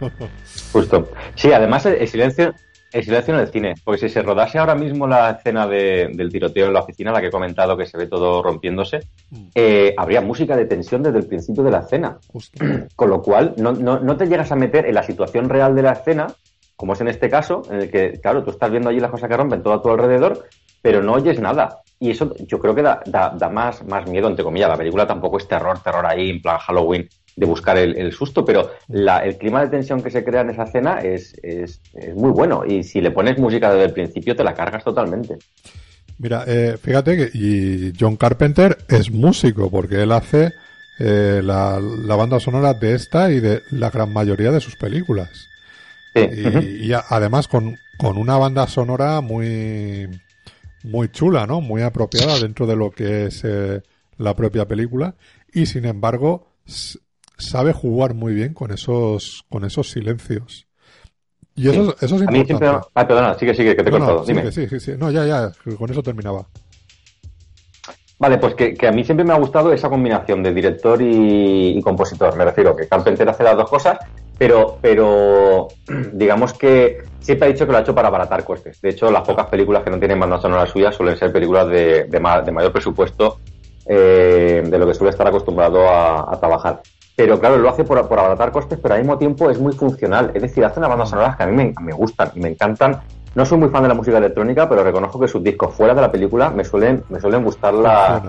Justo. Sí, además el, silencio el silencio en el cine, porque si se rodase ahora mismo la escena de, del tiroteo en la oficina, la que he comentado que se ve todo rompiéndose, mm. eh, habría música de tensión desde el principio de la escena. Justo. Con lo cual, no, no, no, te llegas a meter en la situación real de la escena, como es en este caso, en el que, claro, tú estás viendo allí las cosas que rompen todo a tu alrededor, pero no oyes nada. Y eso yo creo que da, da, da más, más miedo, entre comillas. La película tampoco es terror, terror ahí, en plan Halloween de buscar el, el susto, pero la, el clima de tensión que se crea en esa escena es, es, es, muy bueno y si le pones música desde el principio te la cargas totalmente. Mira, eh, fíjate que y John Carpenter es músico porque él hace eh, la, la, banda sonora de esta y de la gran mayoría de sus películas. Sí. Y, uh -huh. y a, además con, con una banda sonora muy muy chula, ¿no? Muy apropiada dentro de lo que es eh, la propia película y sin embargo sabe jugar muy bien con esos con esos silencios. Y eso, sí. eso es a importante. Mí siempre... Ah, perdona, sigue, sigue, que te he no, cortado. No, Dime. Sí, sí, sí. No, ya, ya, con eso terminaba. Vale, pues que, que, a mí siempre me ha gustado esa combinación de director y, y, compositor. Me refiero que Carpenter hace las dos cosas, pero, pero digamos que siempre ha dicho que lo ha hecho para abaratar costes. De hecho, las pocas películas que no tienen banda sonora suya suelen ser películas de, de, ma de mayor presupuesto eh, de lo que suele estar acostumbrado a, a trabajar pero claro, lo hace por, por, abaratar costes, pero al mismo tiempo es muy funcional. Es decir, hace unas bandas sonoras que a mí me, me, gustan y me encantan. No soy muy fan de la música electrónica, pero reconozco que sus discos fuera de la película me suelen, me suelen gustar la,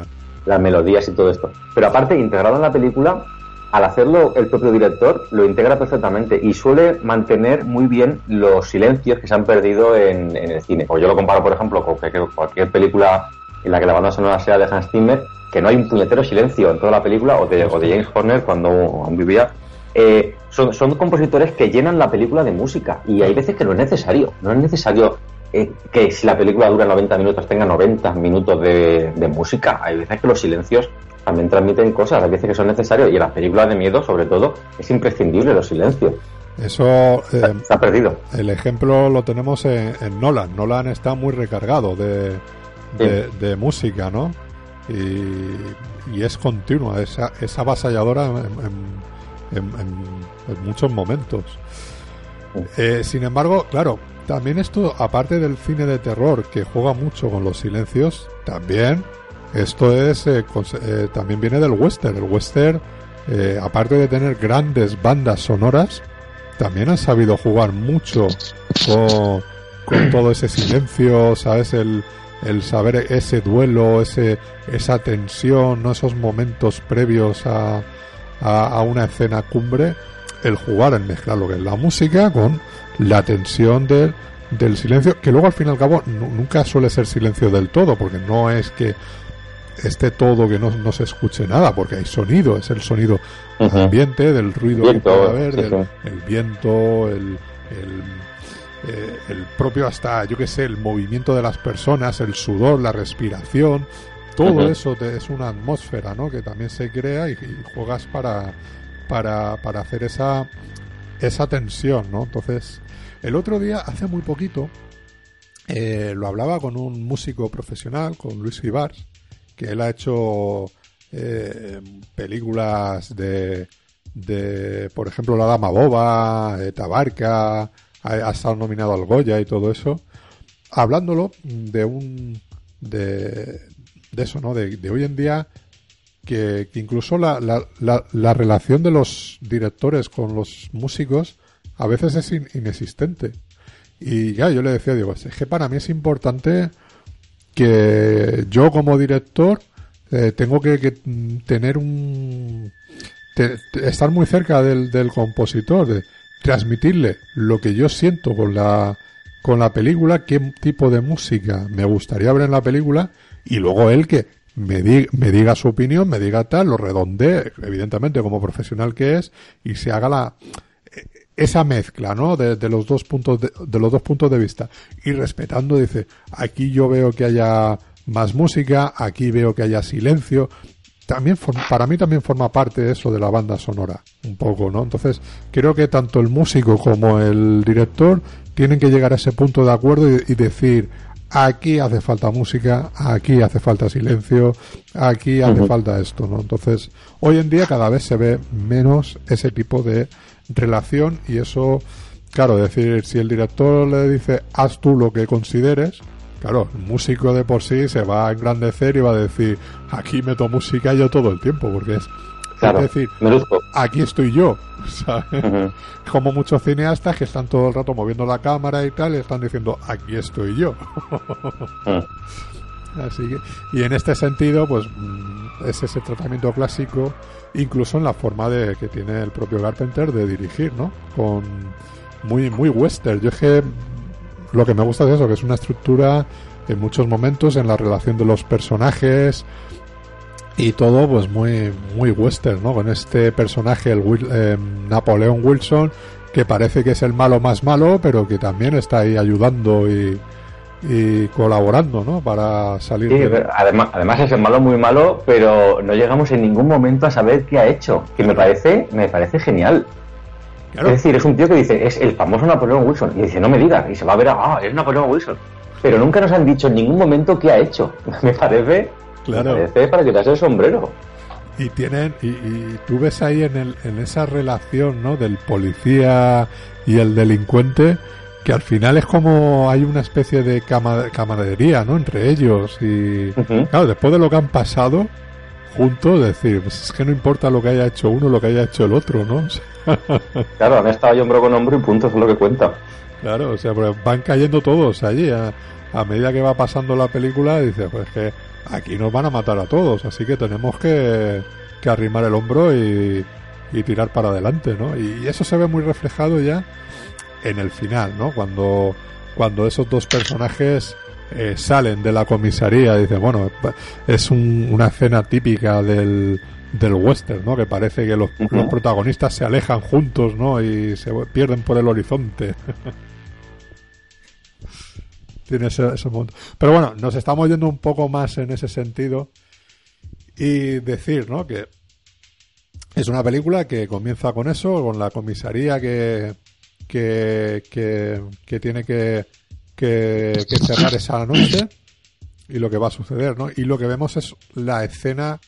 las melodías y todo esto. Pero aparte, integrado en la película, al hacerlo el propio director, lo integra perfectamente y suele mantener muy bien los silencios que se han perdido en, en el cine. O yo lo comparo, por ejemplo, con cualquier película en la que la banda sonora sea de Hans Zimmer, que no hay un puñetero silencio en toda la película, o de, o de James Horner cuando aún vivía. Eh, son, son, compositores que llenan la película de música y hay veces que no es necesario. No es necesario eh, que si la película dura 90 minutos tenga 90 minutos de, de, música. Hay veces que los silencios también transmiten cosas, hay veces que son necesarios y en las películas de miedo, sobre todo, es imprescindible los silencios. Eso eh, ha perdido. El ejemplo lo tenemos en, en Nolan. Nolan está muy recargado de, de, de música, ¿no? y, y es continua, es, es avasalladora en, en, en, en muchos momentos. Eh, sin embargo, claro, también esto, aparte del cine de terror que juega mucho con los silencios, también esto es eh, con, eh, también viene del western. El western, eh, aparte de tener grandes bandas sonoras, también han sabido jugar mucho con, con todo ese silencio, ¿sabes? El, el saber ese duelo, ese, esa tensión, ¿no? esos momentos previos a, a, a, una escena cumbre, el jugar, el mezclar lo que es la música con la tensión del, del silencio, que luego al fin y al cabo nunca suele ser silencio del todo, porque no es que esté todo que no, no se escuche nada, porque hay sonido, es el sonido uh -huh. ambiente, del ruido viento, que puede haber, del, el viento, el, el eh, el propio hasta, yo que sé, el movimiento de las personas, el sudor, la respiración, todo uh -huh. eso te, es una atmósfera, ¿no? Que también se crea y, y juegas para, para, para hacer esa, esa tensión, ¿no? Entonces, el otro día, hace muy poquito, eh, lo hablaba con un músico profesional, con Luis Ibars, que él ha hecho eh, películas de, de, por ejemplo, La Dama Boba, eh, Tabarca, ha, estado nominado al Goya y todo eso, hablándolo de un de, de eso, ¿no? De, hoy en día que, que incluso la, la, la, la, relación de los directores con los músicos a veces es inexistente. Y ya yo le decía, digo, es que para mí es importante que yo como director eh, tengo que, tener un... estar muy cerca del, del compositor, de transmitirle lo que yo siento con la, con la película, qué tipo de música me gustaría ver en la película y luego él que me, me diga su opinión, me diga tal, lo redondee, evidentemente como profesional que es, y se haga la esa mezcla, ¿no? De, los dos puntos de, de, los dos puntos de vista y respetando, dice, aquí yo veo que haya más música, aquí veo que haya silencio. También para mí también forma parte eso de la banda sonora, un poco, ¿no? Entonces creo que tanto el músico como el director tienen que llegar a ese punto de acuerdo y decir, aquí hace falta música, aquí hace falta silencio, aquí hace falta esto, ¿no? Entonces, hoy en día cada vez se ve menos ese tipo de relación y eso, claro, decir, si el director le dice, haz tú lo que consideres, claro, el músico de por sí se va a engrandecer y va a decir, aquí meto música yo todo el tiempo, porque es Claro, es decir, aquí estoy yo, ¿sabes? Como muchos cineastas que están todo el rato moviendo la cámara y tal, y están diciendo, aquí estoy yo. Así que, y en este sentido, pues mm, es ese tratamiento clásico, incluso en la forma de que tiene el propio Carpenter de dirigir, ¿no? Con muy, muy western. Yo es que lo que me gusta es eso, que es una estructura en muchos momentos en la relación de los personajes, y todo pues muy muy western no con este personaje el eh, Napoleón Wilson que parece que es el malo más malo pero que también está ahí ayudando y, y colaborando no para salir sí, además además es el malo muy malo pero no llegamos en ningún momento a saber qué ha hecho que me parece me parece genial es decir es un tío que dice es el famoso Napoleón Wilson y dice no me digas y se va a ver ah es Napoleón Wilson pero nunca nos han dicho en ningún momento qué ha hecho me parece Claro. Es para quitarse el sombrero. Y tienen, y, tú ves ahí en, el, en esa relación, ¿no? Del policía y el delincuente, que al final es como hay una especie de camaradería, ¿no? Entre ellos. Y claro, después de lo que han pasado juntos, decir, pues es que no importa lo que haya hecho uno, lo que haya hecho el otro, ¿no? claro, han estado hombro con hombro y punto, es lo que cuenta. Claro, o sea, pues van cayendo todos allí. A, a medida que va pasando la película, dices, pues que aquí nos van a matar a todos, así que tenemos que, que arrimar el hombro y, y, tirar para adelante, ¿no? Y eso se ve muy reflejado ya en el final, ¿no? Cuando, cuando esos dos personajes eh, salen de la comisaría, dice, bueno, es una escena típica del, del western, ¿no? Que parece que los, los protagonistas se alejan juntos, ¿no? Y se pierden por el horizonte. tiene ese, Pero bueno, nos estamos yendo un poco más en ese sentido y decir, ¿no? Que es una película que comienza con eso, con la comisaría que, que, que, tiene que, que, cerrar esa noche y lo que va a suceder, ¿no? Y lo que vemos es la escena,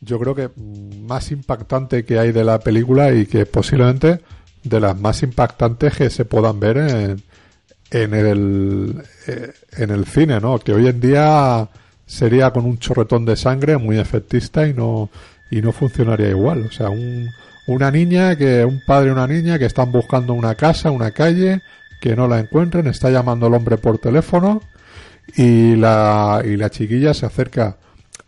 yo creo que más impactante que hay de la película y que posiblemente de las más impactantes que se puedan ver en, en el, eh, en el cine, ¿no? Que hoy en día sería con un chorretón de sangre muy efectista y no, y no funcionaría igual. O sea, un, una niña que, un padre y una niña que están buscando una casa, una calle, que no la encuentren, está llamando al hombre por teléfono y la, y la chiquilla se acerca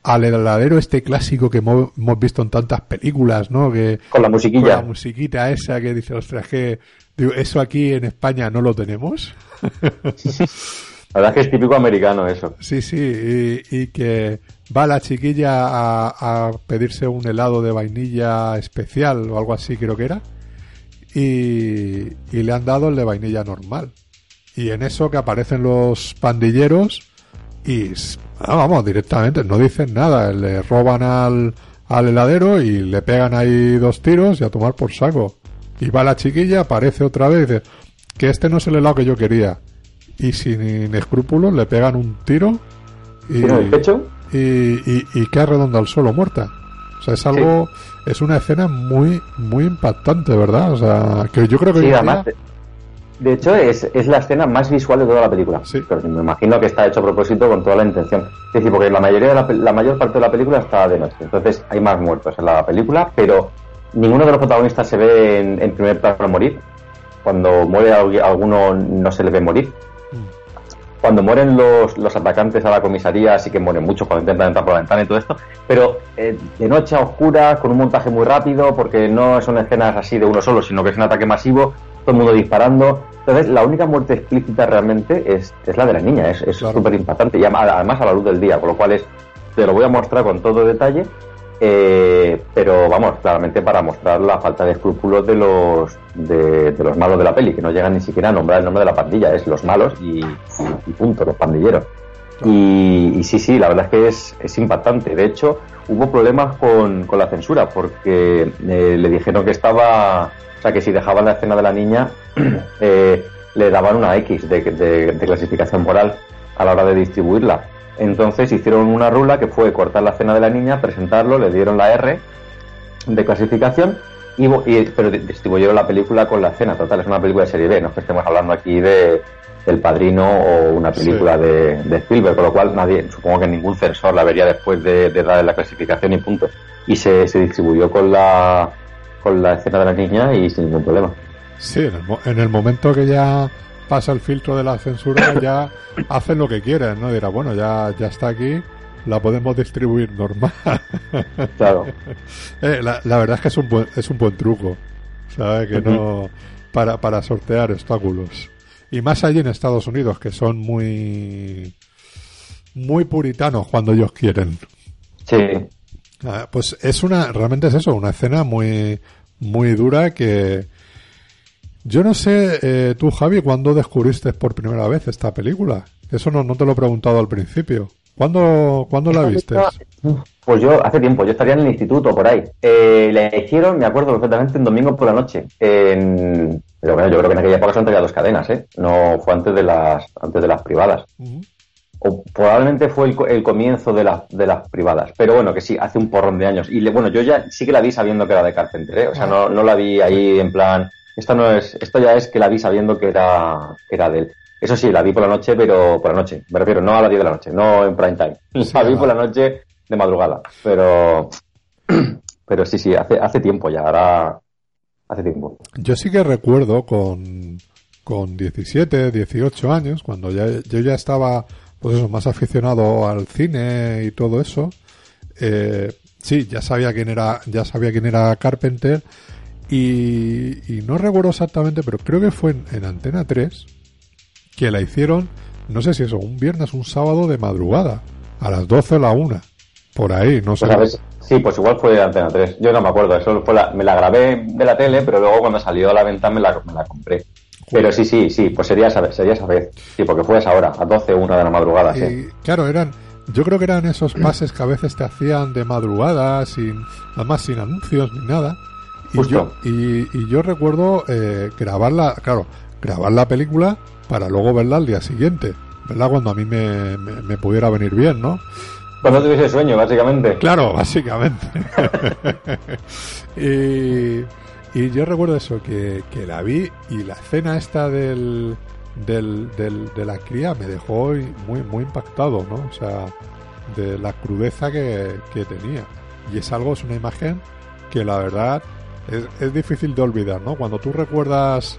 al heladero este clásico que hemos, visto en tantas películas, ¿no? Que, con la musiquilla. Con la musiquita esa que dice, ostras, que digo, eso aquí en España no lo tenemos. La verdad es que es típico americano eso. Sí, sí, y, que va la chiquilla a, pedirse un helado de vainilla especial o algo así creo que era, y, le han dado el de vainilla normal. Y en eso que aparecen los pandilleros y ah, vamos, directamente, no dicen nada, le roban al, al heladero y le pegan ahí dos tiros y a tomar por saco. Y va la chiquilla, aparece otra vez y dice que este no es el helado que yo quería y sin escrúpulos le pegan un tiro y, el pecho? y, y, y queda redonda al suelo muerta. O sea, es algo, es una escena muy, muy impactante, ¿verdad? O sea, que yo creo que... Sí, de hecho, es, es, la escena más visual de toda la película. Sí. Pero me imagino que está hecho a propósito con toda la intención. Es decir, porque la mayoría de la, la mayor parte de la película está de noche. Entonces hay más muertos en la película, pero ninguno de los protagonistas se ve en, en primer plano morir cuando muere alguno no se le ve morir. Cuando mueren los, los atacantes a la comisaría, sí que mueren muchos cuando intentan entrar por la ventana y todo esto, pero eh, de noche a oscuras, con un montaje muy rápido, porque no son escenas así de uno solo, sino que es un ataque masivo, todo el mundo disparando. Entonces, la única muerte explícita realmente es, es la de la niña, es súper impactante, y además a la luz del día, con lo cual es, te lo voy a mostrar con todo detalle eh, pero vamos, claramente para mostrar la falta de escrúpulos de los de, los malos de la peli, que no llegan ni siquiera a nombrar el nombre de la pandilla, es los malos y, punto, los pandilleros. Y, sí, sí, la verdad es que es, es impactante. De hecho, hubo problemas con, con la censura, porque eh, le dijeron que estaba, o sea, que si dejaban la escena de la niña, eh, le daban una X de, de clasificación moral a la hora de distribuirla. Entonces hicieron una rula que fue cortar la escena de la niña, presentarlo, le dieron la R de clasificación, y, pero distribuyeron la película con la escena. Total, es una película de serie B, no es que estemos hablando aquí de El Padrino o una película de, de, Spielberg, con lo cual nadie, supongo que ningún censor la vería después de, darle la clasificación y punto. Y se, se distribuyó con la, con la escena de la niña y sin ningún problema. Sí, en el momento que ya pasa el filtro de la censura, ya hacen lo que quieren, ¿no? Dirá, bueno, ya, ya está aquí, la podemos distribuir normal. Claro. Eh, la, verdad es que es un buen, es un buen truco, ¿sabes? Que no, para, para sortear obstáculos. Y más allí en Estados Unidos, que son muy, muy puritanos cuando ellos quieren. Sí. Ah, pues es una, realmente es eso, una escena muy, muy dura que, yo no sé, eh, tú Javi, ¿cuándo descubriste por primera vez esta película? Eso no, no te lo he preguntado al principio. ¿Cuándo, ¿cuándo la viste? Pues yo hace tiempo, yo estaría en el instituto por ahí. Eh, la hicieron, me acuerdo perfectamente, un domingo por la noche. En... Pero bueno, yo creo que en aquella época son dos cadenas, ¿eh? No fue antes de las, antes de las privadas. O probablemente fue el, el comienzo de, las de las privadas. Pero bueno, que sí, hace un porrón de años. Y le, bueno, yo ya sí que la vi sabiendo que era de Carpenter, ¿eh? O sea, no, no la vi ahí en plan esto no es, esto ya es que la vi sabiendo que era, era de él. Eso sí, la vi por la noche, pero por la noche. Me refiero, no a las 10 de la noche, no en prime time. la vi por la noche de madrugada. Pero, pero sí, sí, hace, hace tiempo ya, ahora hace tiempo. Yo sí que recuerdo con, con 17, 18 años, cuando ya, yo ya estaba, pues eso, más aficionado al cine y todo eso. Eh, sí, ya sabía quién era, ya sabía quién era Carpenter y, no recuerdo exactamente, pero creo que fue en, Antena 3 que la hicieron, no sé si eso, un viernes, un sábado de madrugada, a las 12 o la 1, por ahí, no sé. Pues sí, pues igual fue Antena 3, yo no me acuerdo, eso fue me la grabé de la tele, pero luego cuando salió a la venta me la, me la compré. Pero sí, sí, sí, pues sería esa, sería esa vez. Sí, porque fue esa hora, a 12 o 1 de la madrugada, sí. Claro, eran, yo creo que eran esos pases que a veces te hacían de madrugada, sin, además sin anuncios ni nada. Y yo, y, yo recuerdo eh, grabarla, claro, grabar la película para luego verla al día siguiente, ¿verdad? Cuando a mí me, me, pudiera venir bien, ¿no? Cuando tuviese sueño, básicamente. Claro, básicamente. y, y, yo recuerdo eso, que, que, la vi y la escena esta del, del, de la cría me dejó muy, muy impactado, ¿no? O sea, de la crudeza que, que tenía. Y es algo, es una imagen que la verdad es, difícil de olvidar, ¿no? Cuando tú recuerdas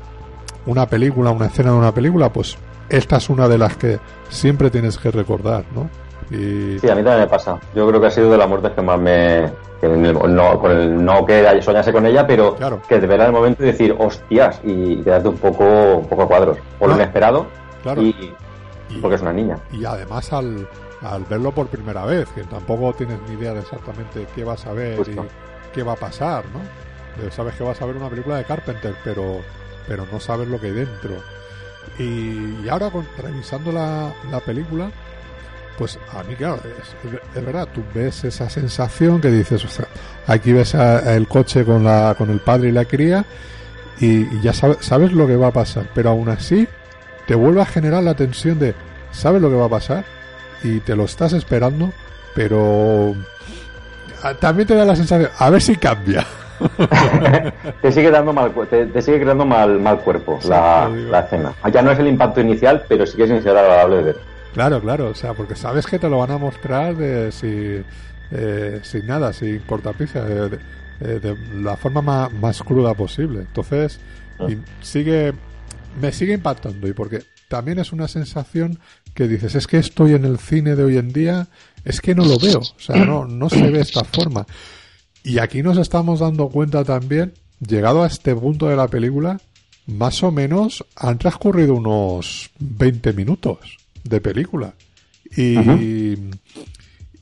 una película, una escena de una película, pues esta es una de las que siempre tienes que recordar, ¿no? Y... Sí, a mí también me pasa. Yo creo que ha sido de las muertes que más me... no, con el, no que soñase con ella, pero que de ver el momento y decir, hostias, y quedarte un poco, un poco a cuadros. Por lo inesperado claro. y, porque es una niña. Y además al, al verlo por primera vez, que tampoco tienes ni idea de exactamente qué vas a ver y qué va a pasar, ¿no? Sabes que vas a ver una película de Carpenter, pero, pero no sabes lo que hay dentro. Y, ahora, con, revisando la, la, película, pues a mí, claro, es, verdad, tú ves esa sensación que dices, o sea, aquí ves el coche con, la, con el padre y la cría, y, ya sabes, sabes lo que va a pasar, pero aún así te vuelve a generar la tensión de, sabes lo que va a pasar, y te lo estás esperando, pero también te da la sensación, a ver si cambia. te sigue dando mal te, sigue creando mal, mal cuerpo la, la, escena. Ya no es el impacto inicial, pero sí que es inicial agradable de ver. Claro, claro, o sea, porque sabes que te lo van a mostrar de, si, eh, sin nada, sin cortapiza, de, de, la forma más, más, cruda posible. Entonces, Y sigue, me sigue impactando y porque también es una sensación que dices, es que estoy en el cine de hoy en día, es que no lo veo, o sea, no, no se ve esta forma. Y aquí nos estamos dando cuenta también, llegado a este punto de la película, más o menos han transcurrido unos 20 minutos de película. Y,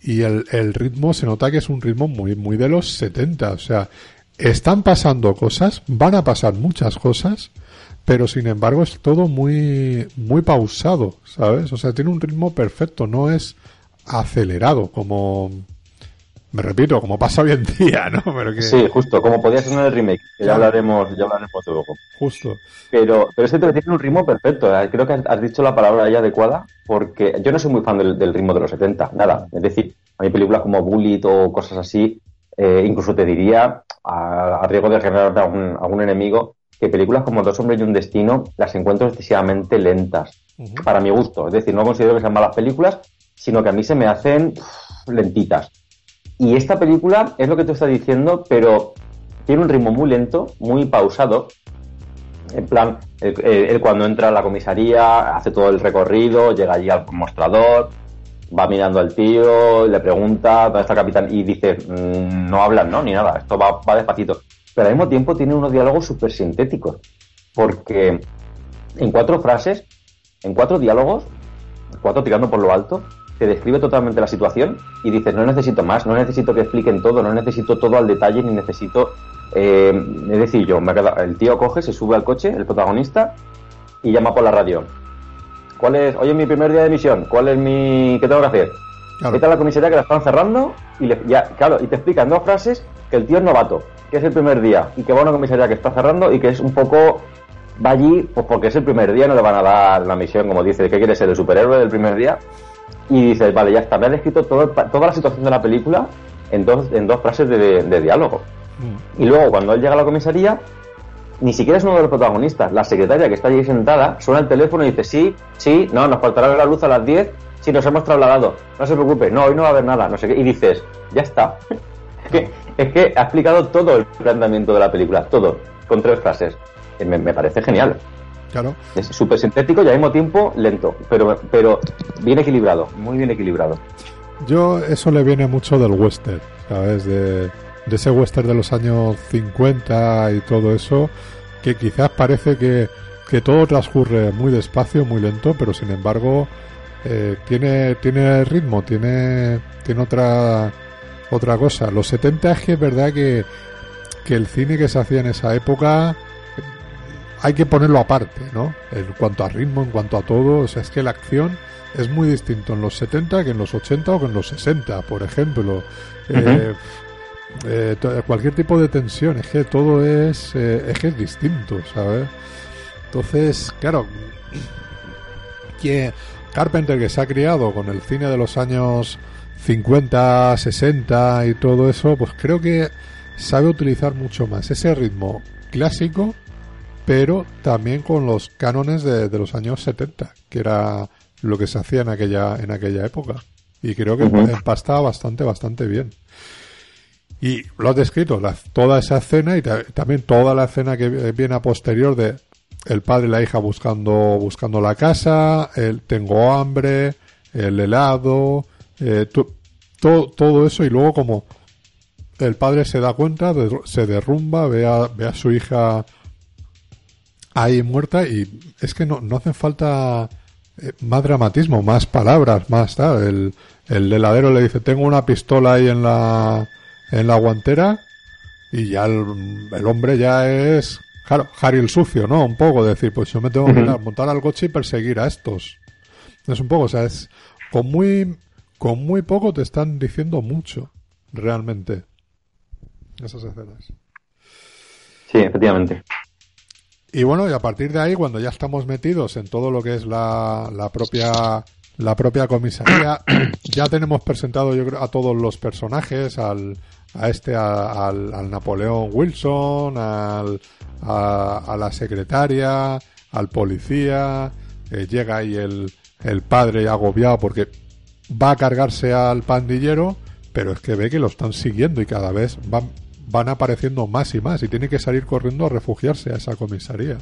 y el, el, ritmo se nota que es un ritmo muy, muy de los 70. O sea, están pasando cosas, van a pasar muchas cosas, pero sin embargo es todo muy, muy pausado, ¿sabes? O sea, tiene un ritmo perfecto, no es acelerado como, me repito, como pasa hoy en día, ¿no? Pero que... Sí, justo, como podía ser en el remake, que ya hablaremos, ya hablaremos luego. Justo. Pero, pero es que te tiene un ritmo perfecto, ¿eh? creo que has dicho la palabra ahí adecuada, porque yo no soy muy fan del, ritmo de los 70, nada. Es decir, a mi películas como Bullet o cosas así, eh, incluso te diría, a, riesgo de generar algún, algún enemigo, que películas como Dos hombres y un destino las encuentro excesivamente lentas, para mi gusto. Es decir, no considero que sean malas películas, sino que a mí se me hacen lentitas. Y esta película es lo que tú estás diciendo, pero tiene un ritmo muy lento, muy pausado. En plan, él, cuando entra a la comisaría hace todo el recorrido, llega allí al mostrador, va mirando al tío, le pregunta dónde está el capitán y dice, mm, no hablan, ¿no? Ni nada, esto va, va despacito. Pero al mismo tiempo tiene unos diálogos súper sintéticos, porque en cuatro frases, en cuatro diálogos, cuatro tirando por lo alto, te describe totalmente la situación y dices, no necesito más, no necesito que expliquen todo, no necesito todo al detalle, ni necesito... Eh, es decir, yo, me el tío coge, se sube al coche, el protagonista, y llama por la radio. ¿Cuál es, hoy es mi primer día de misión, cuál es mi... ¿qué tengo que hacer? Claro. Está la comisaría que la están cerrando y le, ya, claro, y te explican dos frases que el tío es novato, que es el primer día y que va a una comisaría que está cerrando y que es un poco va allí pues porque es el primer día no le van a dar la misión como dice que quiere ser el superhéroe del primer día y dices, vale, ya está, me ha descrito todo, toda la situación de la película en dos, en dos frases de, diálogo. Mm. Y luego, cuando él llega a la comisaría, ni siquiera es uno de los protagonistas. La secretaria que está allí sentada suena el teléfono y dice, sí, sí, no, nos faltará la luz a las 10, sí, nos hemos trasladado, no se preocupe, no, hoy no va a haber nada, no sé qué. Y dices, ya está. es, que, es que ha explicado todo el planteamiento de la película, todo, con tres frases. Me, me parece genial. Claro. Es súper sintético y al mismo tiempo lento, pero, pero bien equilibrado, muy bien equilibrado. Yo, eso le viene mucho del western, ¿sabes? De, ese western de los años 50 y todo eso, que quizás parece que, todo transcurre muy despacio, muy lento, pero sin embargo eh, tiene, tiene ritmo, tiene, tiene otra, otra cosa. Los 70 es que es verdad que, que el cine que se hacía en esa época hay que ponerlo aparte, ¿no? En cuanto a ritmo, en cuanto a todo, o sea, es que la acción es muy distinto en los 70 que en los 80 o que en los 60, por ejemplo. Eh, eh, cualquier tipo de tensión, es que todo es, eh, es que es distinto, ¿sabes? Entonces, claro, que Carpenter que se ha criado con el cine de los años 50, 60 y todo eso, pues creo que sabe utilizar mucho más ese ritmo clásico pero también con los cánones de, los años 70, que era lo que se hacía en aquella, en aquella época. Y creo que empastaba bastante, bastante bien. Y lo has descrito, toda esa escena y también toda la escena que viene a posterior de el padre y la hija buscando, buscando la casa, el tengo hambre, el helado, eh, todo eso y luego como el padre se da cuenta, se derrumba, ve a, ve a su hija ahí muerta y es que no, no hacen falta eh, más dramatismo, más palabras, más tal. El, el heladero le dice, tengo una pistola ahí en la, en la guantera y ya el, hombre ya es, claro, Harry el sucio, ¿no? Un poco, decir, pues yo me tengo que montar al coche y perseguir a estos. Es un poco, o sea, es con muy, con muy poco te están diciendo mucho, realmente. Esas escenas. Sí, efectivamente. Y bueno, y a partir de ahí, cuando ya estamos metidos en todo lo que es la, la propia la propia comisaría, ya tenemos presentado yo creo a todos los personajes, al, a este, al, al, Napoleón Wilson, al, a, la secretaria, al policía, eh, llega ahí el, el padre agobiado porque va a cargarse al pandillero, pero es que ve que lo están siguiendo y cada vez van, van apareciendo más y más y tiene que salir corriendo a refugiarse a esa comisaría.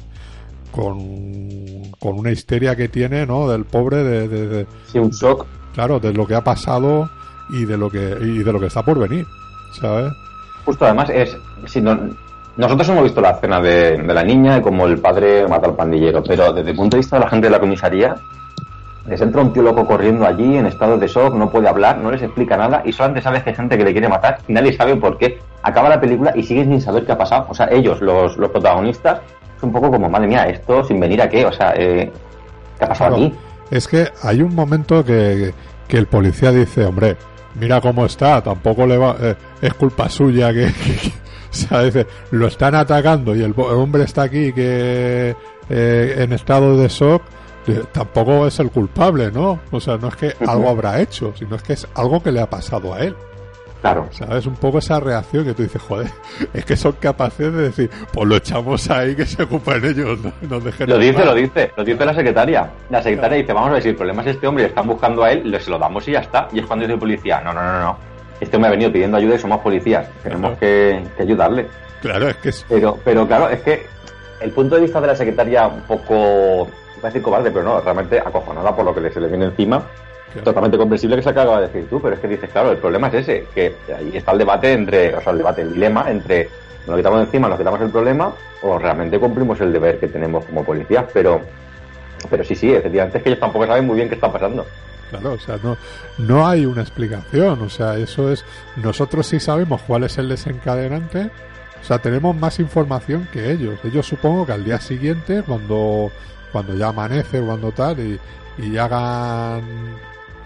Con, con una histeria que tiene, ¿no? Del pobre de, de, sí, un shock. Claro, de lo que ha pasado y de lo que y de lo que está por venir, ¿sabes? Justo, además es si no, nosotros hemos visto la escena de, de la niña y como el padre mata al pandillero, pero desde el punto de vista de la gente de la comisaría, les entra un tío loco corriendo allí en estado de shock, no puede hablar, no les explica nada y solamente sabes que hay gente que le quiere matar y nadie sabe por qué. Acaba la película y siguen sin saber qué ha pasado. O sea, ellos, los, los protagonistas, es un poco como, madre mía, esto sin venir a qué, o sea, eh, ¿qué ha pasado Claro, aquí? Es que hay un momento que, que el policía dice, hombre, mira cómo está, tampoco le va, eh, es culpa suya que, que- que- o sea, dice, lo están atacando y el, el hombre está aquí que eh, en estado de shock, tampoco es el culpable, ¿no? O sea, no es que algo habrá hecho, sino es que es algo que le ha pasado a él. Claro. ¿Sabes? Un poco esa reacción que tú dices, joder, es que son capaces de decir, pues lo echamos ahí, que se ocupen ellos, no nos dejen Lo dice, hablar". lo dice, lo dice la secretaria. La secretaria dice, vamos a ver si el problema es este hombre y están buscando a él, le- se lo damos y ya está. Y es cuando dice el policía, no, no, no, no. Este hombre ha venido pidiendo ayuda y somos policías. Tenemos que, que ayudarle. Claro, es que es, Pero, pero claro, es que el punto de vista de la secretaria un poco, iba a decir cobarde, pero no, realmente acojonada por lo que se le viene encima. Claro. Totalmente comprensible que se acaba de decir tú, pero es que dices, claro, el problema es ese, que ahí está el debate entre, o sea, el debate, el dilema entre nos lo quitamos encima, nos quitamos el problema, o realmente cumplimos el deber que tenemos como policías, pero, pero sí, sí, efectivamente es que ellos tampoco saben muy bien qué está pasando. Claro, o sea, no, no hay una explicación, o sea, eso es, nosotros sí sabemos cuál es el desencadenante, o sea, tenemos más información que ellos. Ellos supongo que al día siguiente, cuando, cuando ya amanece cuando tal, y, y hagan,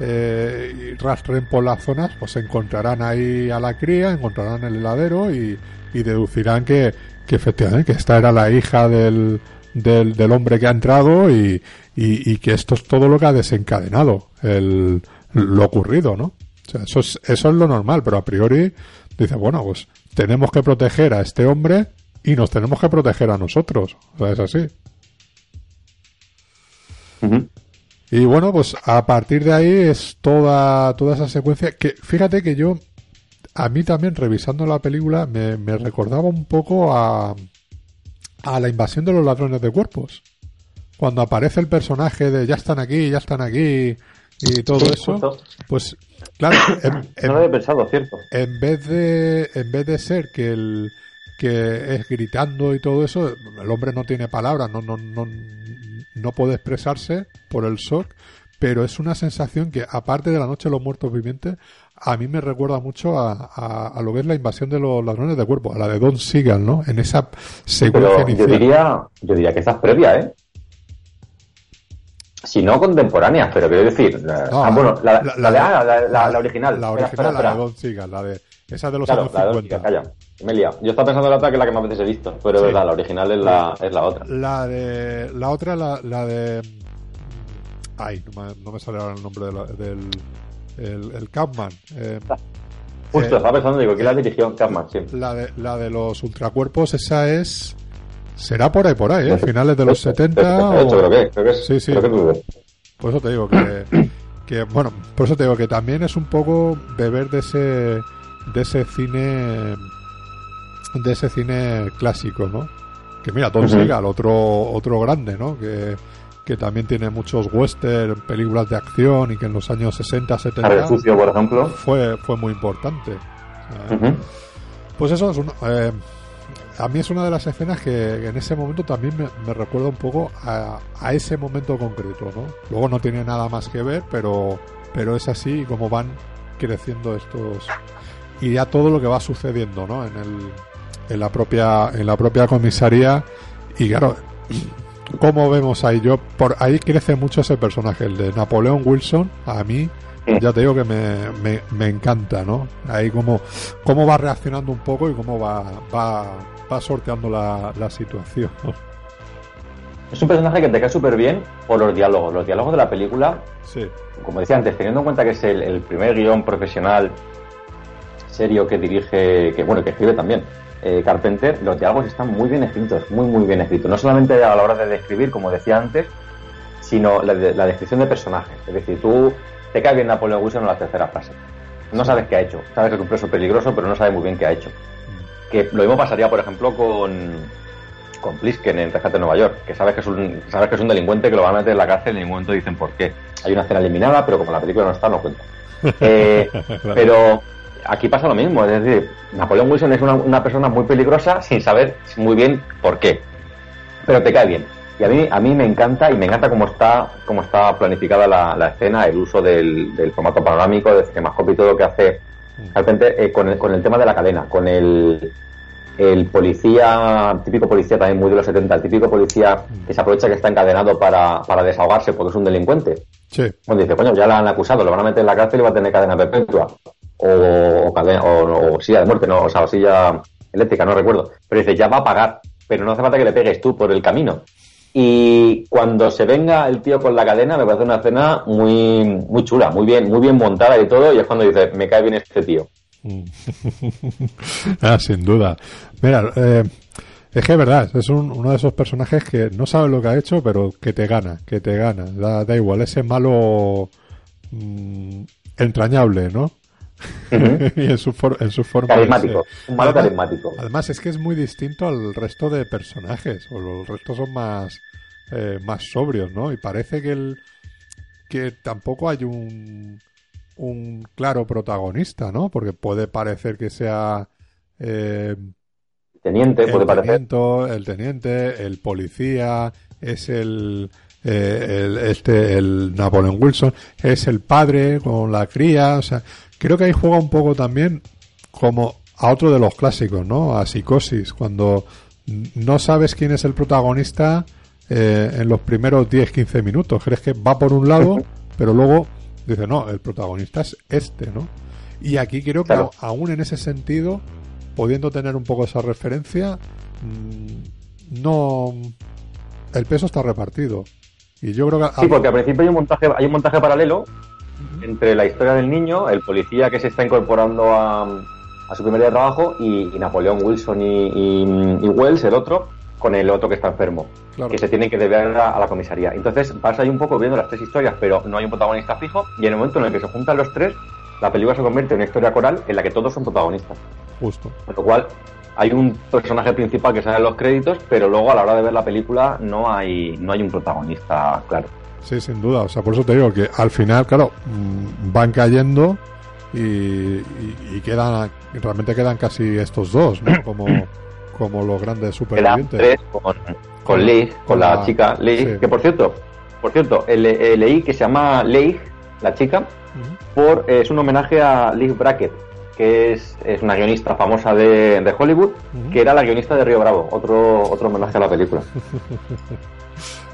eh, y rastren por las zonas, pues encontrarán ahí a la cría, encontrarán el heladero y, deducirán que, que efectivamente que esta era la hija del, del, del hombre que ha entrado y, y, y que esto es todo lo que ha desencadenado el, lo ocurrido, ¿no? O sea, eso es, eso es lo normal, pero a priori dice, bueno, pues tenemos que proteger a este hombre y nos tenemos que proteger a nosotros. O sea, es así. Y bueno, pues a partir de ahí es toda, toda esa secuencia que, fíjate que yo, a mí también revisando la película, me, me recordaba un poco a, a la invasión de los ladrones de cuerpos. Cuando aparece el personaje de ya están aquí, ya están aquí y todo Sí, eso, justo. pues claro, en, en- No lo había pensado, cierto. en vez de en vez de ser que el que es gritando y todo eso el hombre no tiene palabras no no no no puede expresarse por el shock pero es una sensación que aparte de la noche de los muertos vivientes a mí me recuerda mucho a, a, a lo que es la invasión de los ladrones de cuerpo a la de Don Siegel no en esa secuencia Pero yo diría, yo diría que esta es previa, ¿eh? Si no contemporánea, pero quiero decir, la, original. la la de Don Siegel la de esa de los Claro, años la de 50 calla. Me he liado. Yo estaba pensando en la otra que es la que más veces he visto, pero Sí. es verdad, la original es la, es la otra. La de. La otra, la, la de. Ay, no me, no me sale ahora el nombre de la- del. El, el eh, Justo, eh, estaba pensando, digo, ¿quién la dirigió? Catman, sí. la, de, la de los ultracuerpos, esa es. Será por ahí, por ahí, ¿eh? Finales de los ese- 70. ese- o- creo que, creo que es. Sí, sí. Creo que Por eso te digo que, que, bueno, por eso te digo que también es un poco beber de ese de ese cine de ese cine clásico, ¿no? Que mira, Don Ujú. Siegel, otro otro grande, ¿no? Que, que también tiene muchos western, películas de acción y que en los años 60, Cara de 70 sucio, por ejemplo. fue fue muy importante. Pues eso es un- eh, a mí es una de las escenas que, que en ese momento también me, me recuerda un poco a, a ese momento concreto, ¿no? Luego no tiene nada más que ver, pero, pero es así como van creciendo estos y ya todo lo que va sucediendo, ¿no? En el, en la propia, en la propia comisaría y claro, como vemos ahí yo, por ahí crece mucho ese personaje, el de Napoleón Wilson, a mí ya te digo que me, me, me encanta, ¿no? Ahí cómo, cómo va reaccionando un poco y cómo va, va, va sorteando la, la situación. Es un personaje que te cae súper bien por los diálogos. Los diálogos de la película, Sí, como decía antes, teniendo en cuenta que es el, el primer guion profesional serio que dirige, que bueno, que escribe también eh, Carpenter, los diálogos están muy bien escritos, muy, muy bien escritos. No solamente a la hora de describir, como decía antes, sino la, de- la descripción de personajes. Es decir, tú te cae bien Napoleón Wilson en la tercera frase. No sabes qué ha hecho. Sabes que es un preso peligroso, pero no sabes muy bien qué ha hecho. Que lo mismo pasaría, por ejemplo, con, con Plisken en Rescate de Nueva York, que sabes que, es un, sabes que es un delincuente que lo van a meter en la cárcel y en ningún momento dicen por qué. Hay una escena eliminada, pero como la película no está, no cuenta. Eh. Pero aquí pasa lo mismo, es decir, Napoleón Wilson es una, una persona muy peligrosa sin saber muy bien por qué, pero te cae bien. Y a mí, a mí me encanta y me encanta cómo está, cómo está planificada la, la escena, el uso del, del formato panorámico, del cinemascope y todo lo que hace Carpenter eh, con, el, con el tema de la cadena, con el, el policía, típico policía también muy de los 70, el típico policía que se aprovecha que está encadenado para, para desahogarse porque es un delincuente. Sí, Cuando dice, coño, ya la han acusado, lo van a meter en la cárcel y va a tener cadena perpetua. O, o, o, o silla de muerte, no, o sea, silla eléctrica, no recuerdo. Pero dice, ya va a pagar, pero no hace falta que le pegues tú por el camino. Y cuando se venga el tío con la cadena, me parece una escena muy, muy chula, muy bien, muy bien montada y todo, y es cuando dice, me cae bien este tío. ah, sin duda. Mira, eh, es que es verdad, es un- uno de esos personajes que no sabe lo que ha hecho, pero que te gana, que te gana. Da, da igual, ese malo mm, entrañable, ¿no? y en su, for- en su forma. Carismático, un malo Además- carismático. Además es que es muy distinto al resto de personajes, o los restos son más, eh, más sobrios, ¿no? Y parece que el que tampoco hay un, un claro protagonista, ¿no? Porque puede parecer que sea eh, Teniente, puede el, parecer. teniente, el teniente, el policía, es el, eh, el este el Napoleon Wilson, es el padre con la cría, o sea, creo que ahí juega un poco también como a otro de los clásicos, ¿no? A psicosis, cuando no sabes quién es el protagonista eh, en los primeros 10-15 minutos, crees que va por un lado, pero luego dice, no, el protagonista es este, ¿no? Y aquí creo que Claro. aún en ese sentido, pudiendo tener un poco esa referencia, mm, no el peso está repartido. Y yo creo que Sí, porque al principio hay un montaje, hay un montaje paralelo entre la historia del niño, el policía que se está incorporando a, a su primer día de trabajo, y, y Napoleón Wilson y, y- y Wells, el otro, con el otro que está enfermo, Claro. que se tienen que deber a, a la comisaría. Entonces vas ahí un poco viendo las tres historias, pero no hay un protagonista fijo, y en el momento en el que se juntan los tres, la película se convierte en una historia coral en la que todos son protagonistas. justo. Con lo cual, hay un personaje principal que sale en los créditos, pero luego a la hora de ver la película no hay, no hay un protagonista claro. Sí, sin duda. O sea, por eso te digo que al final, claro, mm, van cayendo y, y, y quedan, realmente quedan casi estos dos, ¿no? Como, como los grandes Quedan supervivientes. tres con, con Leigh, con Con la, la- chica Leigh, sí. que por cierto, por cierto, le- leí que se llama Leigh, la chica, por es un homenaje a Liz Brackett, que es, es una guionista famosa de, de Hollywood, que era la guionista de Río Bravo, otro, otro homenaje a la película.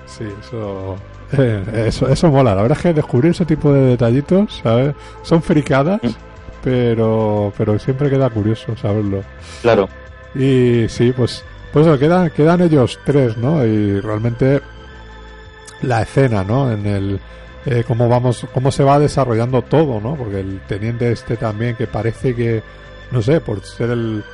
Sí, eso, eh, eso, eso mola. La verdad es que descubrir ese tipo de detallitos, ¿sabes? Son fricadas, Mm. pero, pero siempre queda curioso saberlo. Claro. Y sí, pues, pues eso, quedan, quedan ellos tres, ¿no? Y realmente la escena, ¿no? En el eh, cómo vamos, cómo se va desarrollando todo, ¿no? Porque el teniente este también que parece que, no sé, por ser el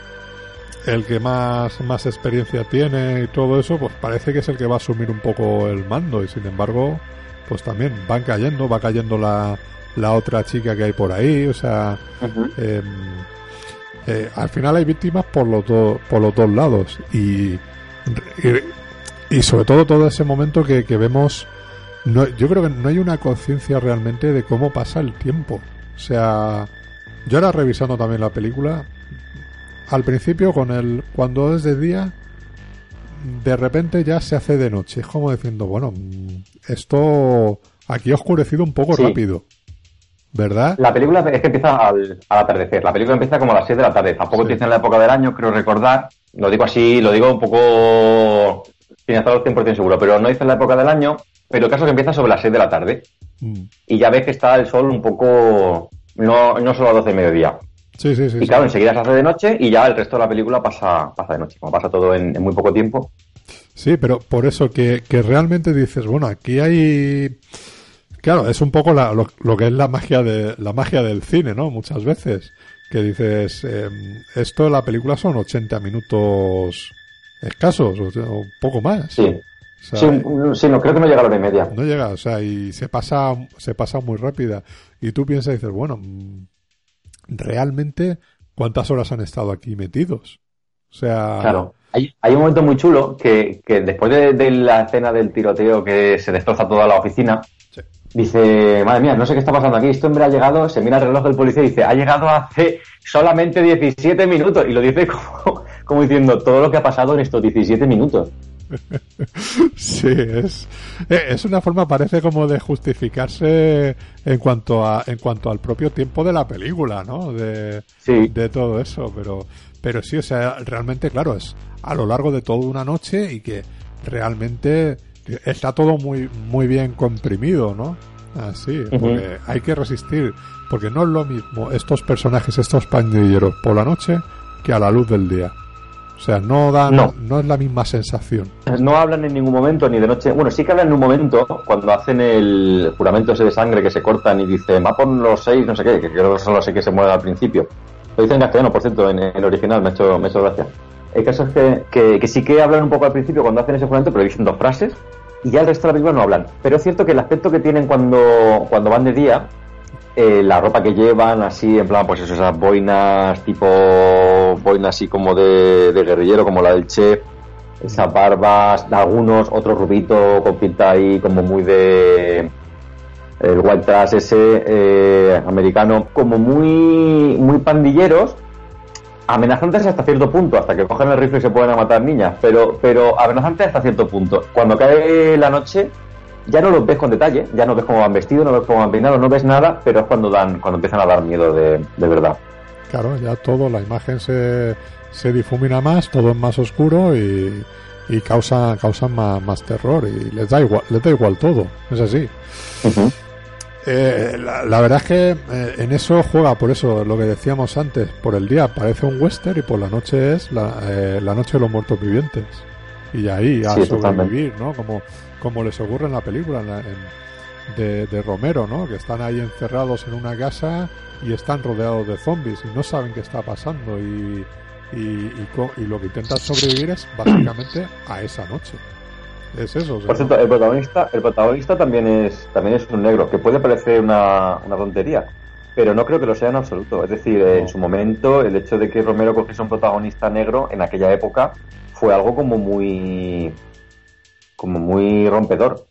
el que más más experiencia tiene y todo eso, pues parece que es el que va a asumir un poco el mando. Y sin embargo, pues también van cayendo, va cayendo la la otra chica que hay por ahí, o sea, eh, eh, al final hay víctimas por los dos por los dos lados. Y, y, y sobre todo todo ese momento que, que vemos no, yo creo que no hay una conciencia realmente de cómo pasa el tiempo o sea yo ahora revisando también la película al principio con el cuando es de día de repente ya se hace de noche es como diciendo bueno mm, esto aquí ha oscurecido un poco Sí. rápido ¿verdad? La película es que empieza al, al atardecer. La película empieza como a las 6 de la tarde. Tampoco Sí. empieza en la época del año, creo recordar. Lo digo así, lo digo un poco sin estar al 100% seguro, pero no dice en la época del año. Pero el caso es que empieza sobre las 6 de la tarde. Mm. Y ya ves que está el sol un poco. No, no solo a las 12 de mediodía. sí sí sí, Y sí. claro, enseguida se hace de noche y ya el resto de la película pasa, pasa de noche. Como pasa todo en, en muy poco tiempo. Sí, pero por eso que, que realmente dices, bueno, aquí hay... Claro, es un poco la- lo, lo que es la magia de la magia del cine, ¿no? Muchas veces que dices, eh, esto la película son 80 minutos escasos o, o poco más. Sí. O sea, Sí, sí, no, creo que no llega a la hora y media. no llega, o sea, y se pasa se pasa muy rápida y tú piensas y dices, bueno, mm, realmente cuántas horas han estado aquí metidos. O sea. Claro. Hay, hay un momento muy chulo que, que después de, de la escena del tiroteo que se destroza toda la oficina, Sí. dice, madre mía, no sé qué está pasando aquí. Este hombre ha llegado, se mira el reloj del policía y dice, ha llegado hace solamente 17 minutos. Y lo dice como, como diciendo todo lo que ha pasado en estos 17 minutos. Sí, es, eh, es una forma, parece como de justificarse en cuanto a en cuanto al propio tiempo de la película, ¿no? De, Sí. de todo eso, pero pero sí, o sea, realmente, claro, es a lo largo de toda una noche y que realmente está todo muy muy bien comprimido, ¿no? Así, porque hay que resistir, porque no es lo mismo estos personajes, estos pandilleros por la noche que a la luz del día. O sea, no dan, No. no es la misma sensación. No hablan en ningún momento ni de noche. Bueno, sí que hablan en un momento cuando hacen el juramento ese de sangre que se cortan y dicen, va por los seis, no sé qué, que creo que son los seis que se mueven al principio. Lo dicen en castellano, por cierto, en el original, me ha hecho, me ha hecho gracia. El caso es que, que, que sí que hablan un poco al principio cuando hacen ese juramento, pero dicen dos frases y ya el resto de la película no hablan. Pero es cierto que el aspecto que tienen cuando, cuando van de día, eh, la ropa que llevan, así, en plan, pues eso, esas boinas tipo, boinas así como de, de guerrillero, como la del chef, esas barbas, algunos, otro rubito con pinta ahí como muy de el white trash ese eh, americano, como muy muy pandilleros, amenazantes hasta cierto punto, hasta que cogen el rifle y se pueden a matar niñas, pero pero amenazantes hasta cierto punto. Cuando cae la noche ya no los ves con detalle, ya no ves cómo van vestidos, no ves cómo van peinados, no ves nada, pero es cuando dan cuando empiezan a dar miedo de, de verdad. Claro, ya todo, la imagen se, se difumina más, todo es más oscuro y, y causa, causan más, más terror y les da igual, les da igual todo, es así. Eh, la, la verdad es que eh, en eso juega, por eso lo que decíamos antes, por el día parece un western y por la noche es la, eh, la noche de los muertos vivientes. Y ahí a Sí, sobrevivir, ¿no? Como, como les ocurre en la película en la- en- de, de Romero, ¿no? Que están ahí encerrados en una casa y están rodeados de zombies y no saben qué está pasando y, y, y lo que intentan sobrevivir es básicamente a esa noche. Es eso. Por cierto, el protagonista, el protagonista también es, también es un negro, que puede parecer una, una tontería, pero no creo que lo sea en absoluto. Es decir, en su momento, el hecho de que Romero cogiese un protagonista negro en aquella época fue algo como muy, como muy rompedor.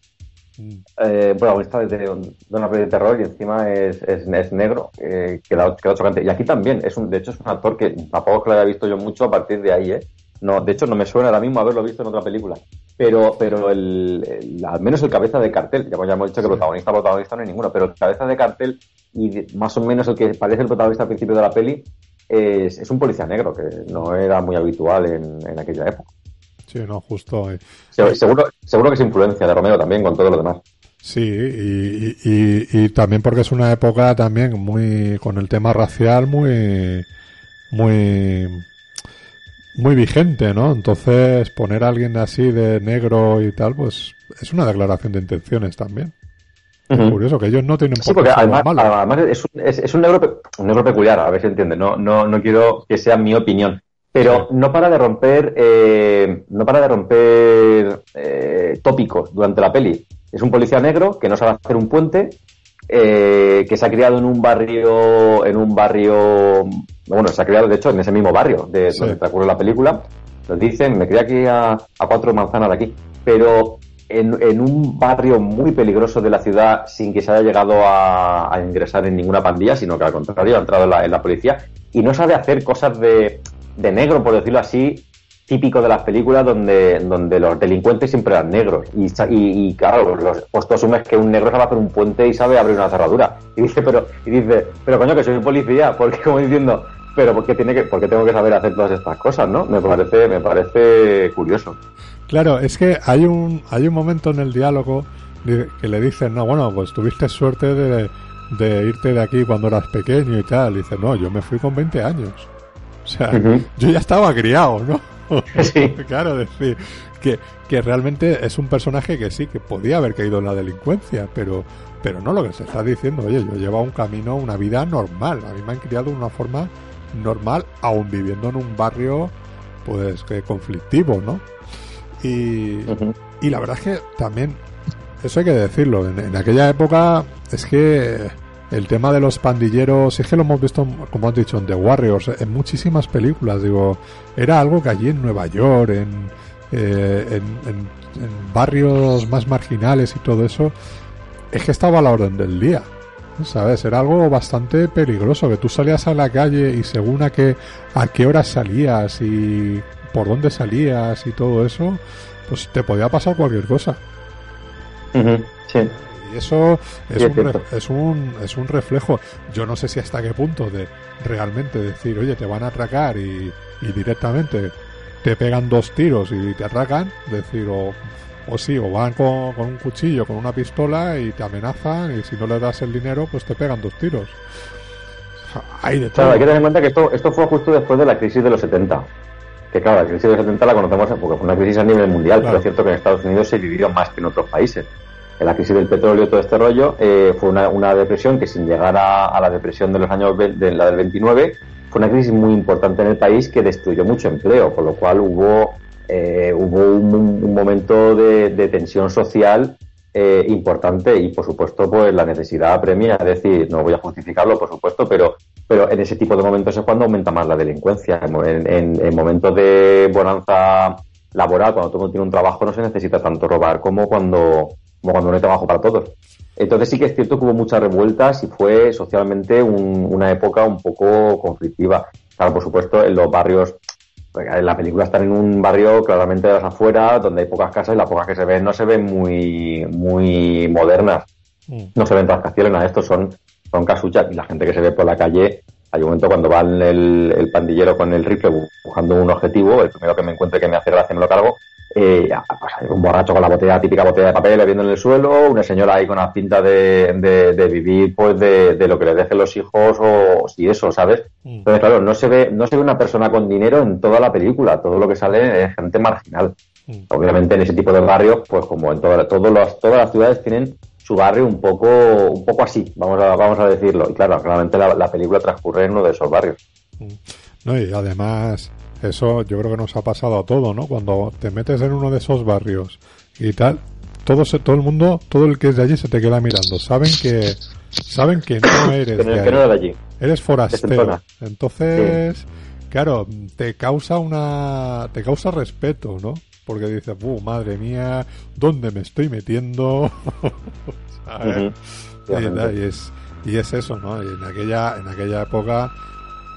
mm, Eh, un protagonista de, una peli de terror y encima es, es, es negro, eh, queda, queda chocante. Y aquí también, es un, de hecho es un actor que tampoco es que lo haya visto yo mucho a partir de ahí, ¿eh? No, de hecho no me suena ahora mismo haberlo visto en otra película. Pero, pero el, el- al menos el cabeza de cartel, ya, ya hemos dicho que Sí. protagonista, protagonista no hay ninguno, pero el cabeza de cartel y de- más o menos el que parece el protagonista al principio de la peli es, es un policía negro, que no era muy habitual en, en aquella época. Sí, no, justo. eh, Se- Seguro, seguro que es influencia de Romero también con todo lo demás. Sí, y, y, y también porque es una época también muy, con el tema racial muy, muy, muy vigente, ¿no? Entonces poner a alguien así de negro y tal, pues es una declaración de intenciones también. Curioso que ellos no tienen Sí, por porque qué además, además es, un, es, es un negro, pe- un negro peculiar, a ver si entiende. No, no, no quiero que sea mi opinión. Pero no para de romper, eh, no para de romper eh, tópicos durante la peli. Es un policía negro que no sabe hacer un puente, eh, que se ha criado en un barrio, en un barrio, bueno, se ha criado de hecho en ese mismo barrio de Sí. donde transcurre la película. Nos dicen, me crié aquí a, a cuatro manzanas de aquí, pero en, en un barrio muy peligroso de la ciudad sin que se haya llegado a, a ingresar en ninguna pandilla, sino que al contrario ha entrado en la, en la policía y no sabe hacer cosas de, de negro, por decirlo así, típico de las películas donde, donde los delincuentes siempre eran negros. Y, y, y, claro, los, pues asumes que un negro sabe hacer un puente y sabe abrir una cerradura. Y dice, pero, y dice, pero coño, que soy policía, porque como diciendo, pero ¿por qué, tiene que, por qué tengo que saber hacer todas estas cosas, no? Me parece, me parece curioso. Claro, es que hay un, hay un momento en el diálogo que le dicen, no, bueno, pues tuviste suerte de, de irte de aquí cuando eras pequeño y tal. Y dice, no, yo me fui con 20 años. O sea, yo ya estaba criado, ¿no? Sí. claro, decir, que, que realmente es un personaje que sí, que podía haber caído en la delincuencia, pero, pero no lo que se está diciendo, oye, yo llevo un camino, una vida normal, a mí me han criado de una forma normal, aún viviendo en un barrio, pues, que conflictivo, ¿no? Y, y la verdad es que también, eso hay que decirlo, en, en aquella época es que el tema de los pandilleros, es que lo hemos visto, como has dicho, en The Warriors, en muchísimas películas, digo, era algo que allí en Nueva York, en, eh, en, barrios más marginales y todo eso, es que estaba a la orden del día. ¿Sabes? Era algo bastante peligroso, que tú salías a la calle y según a qué, a qué hora salías y por dónde salías y todo eso, pues te podía pasar cualquier cosa. Sí. Y eso es, un, es, un, es un reflejo. Yo no sé si hasta qué punto de realmente decir, oye, te van a atracar y, y directamente te pegan dos tiros y te atracan, decir, o, o sí, o van con, con, un cuchillo, con una pistola y te amenazan y si no le das el dinero, pues te pegan dos tiros. Hay de todo. hay que tener en cuenta que esto, esto fue justo después de la crisis de los 70. Que claro, la crisis de los 70 la conocemos porque fue una crisis a nivel mundial, pero es cierto que en Estados Unidos se vivió más que en otros países en la crisis del petróleo, todo este rollo, eh, fue una, una, depresión que sin llegar a, la depresión de los años de la del 29, fue una crisis muy importante en el país que destruyó mucho empleo, con lo cual hubo, eh, hubo un, momento de, tensión social eh, importante y por supuesto pues la necesidad apremia, es decir, no voy a justificarlo por supuesto, pero, pero en ese tipo de momentos es cuando aumenta más la delincuencia. En, en, en momentos de bonanza laboral, cuando todo tiene un trabajo, no se necesita tanto robar como cuando como cuando no hay trabajo para todos. Entonces sí que es cierto que hubo muchas revueltas y fue socialmente una época un poco conflictiva. Claro, por supuesto, en los barrios, en la película están en un barrio claramente de las afueras, donde hay pocas casas y las pocas que se ven no se ven muy, muy modernas. Mm. No se ven rascacielos, nada, estos son, son casuchas y la gente que se ve por la calle hay un momento cuando va el, el, pandillero con el rifle buscando un objetivo, el primero que me encuentre que me hace gracia me lo cargo, eh, pues un borracho con la botella, típica botella de papel, bebiendo en el suelo, una señora ahí con la pinta de, de, vivir pues de, de, lo que le dejen los hijos o si eso, ¿sabes? Mm. Entonces, claro, no se ve, no se ve una persona con dinero en toda la película, todo lo que sale es gente marginal. Mm. Obviamente en ese tipo de barrios, pues como en todas todas las ciudades tienen su barrio un poco, un poco así, vamos a, vamos a decirlo. Y claro, claramente la, la película transcurre en uno de esos barrios. Mm. No, y además eso yo creo que nos ha pasado a todo, ¿no? Cuando te metes en uno de esos barrios y tal, todo, todo el mundo, todo el que es de allí se te queda mirando. Saben que saben que no eres de, allí. Eres forastero. Entonces, claro, te causa una te causa respeto, ¿no? Porque dices, "Uh, madre mía, ¿dónde me estoy metiendo?" y, es y es eso, ¿no? Y en aquella en aquella época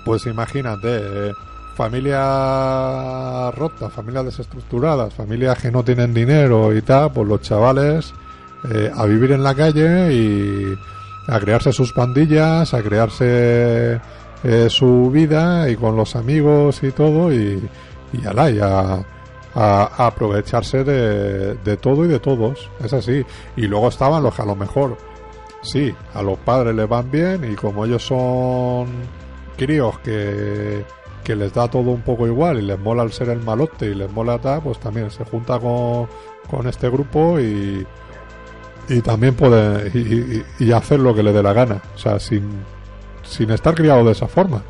pues imagínate, eh, familias rotas, familias desestructuradas, familias que no tienen dinero y tal, pues los chavales eh, a vivir en la calle y a crearse sus pandillas, a crearse eh, su vida y con los amigos y todo y, y, ala, y a, aprovecharse de, de todo y de todos, es así. Y luego estaban los que a lo mejor, sí, a los padres les van bien y como ellos son críos que que les da todo un poco igual y les mola el ser el malote y les mola tal, pues también se junta con, con este grupo y, y también puede y, hacer lo que le dé la gana, o sea, sin, sin estar criado de esa forma.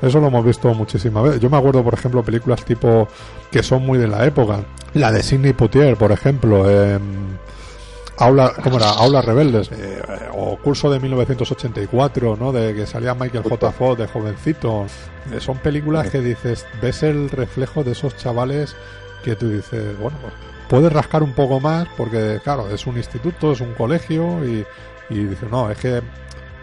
Eso lo hemos visto muchísimas veces. Yo me acuerdo, por ejemplo, películas tipo que son muy de la época. La de Sidney Poitier, por ejemplo, en Aula, ¿cómo era? Aulas Rebeldes, eh, o curso de 1984, ¿no? De que salía Michael J. Fox de jovencito. Eh, son películas que dices, ves el reflejo de esos chavales que tú dices, bueno, pues puedes rascar un poco más porque, claro, es un instituto, es un colegio y, y dices, no, es que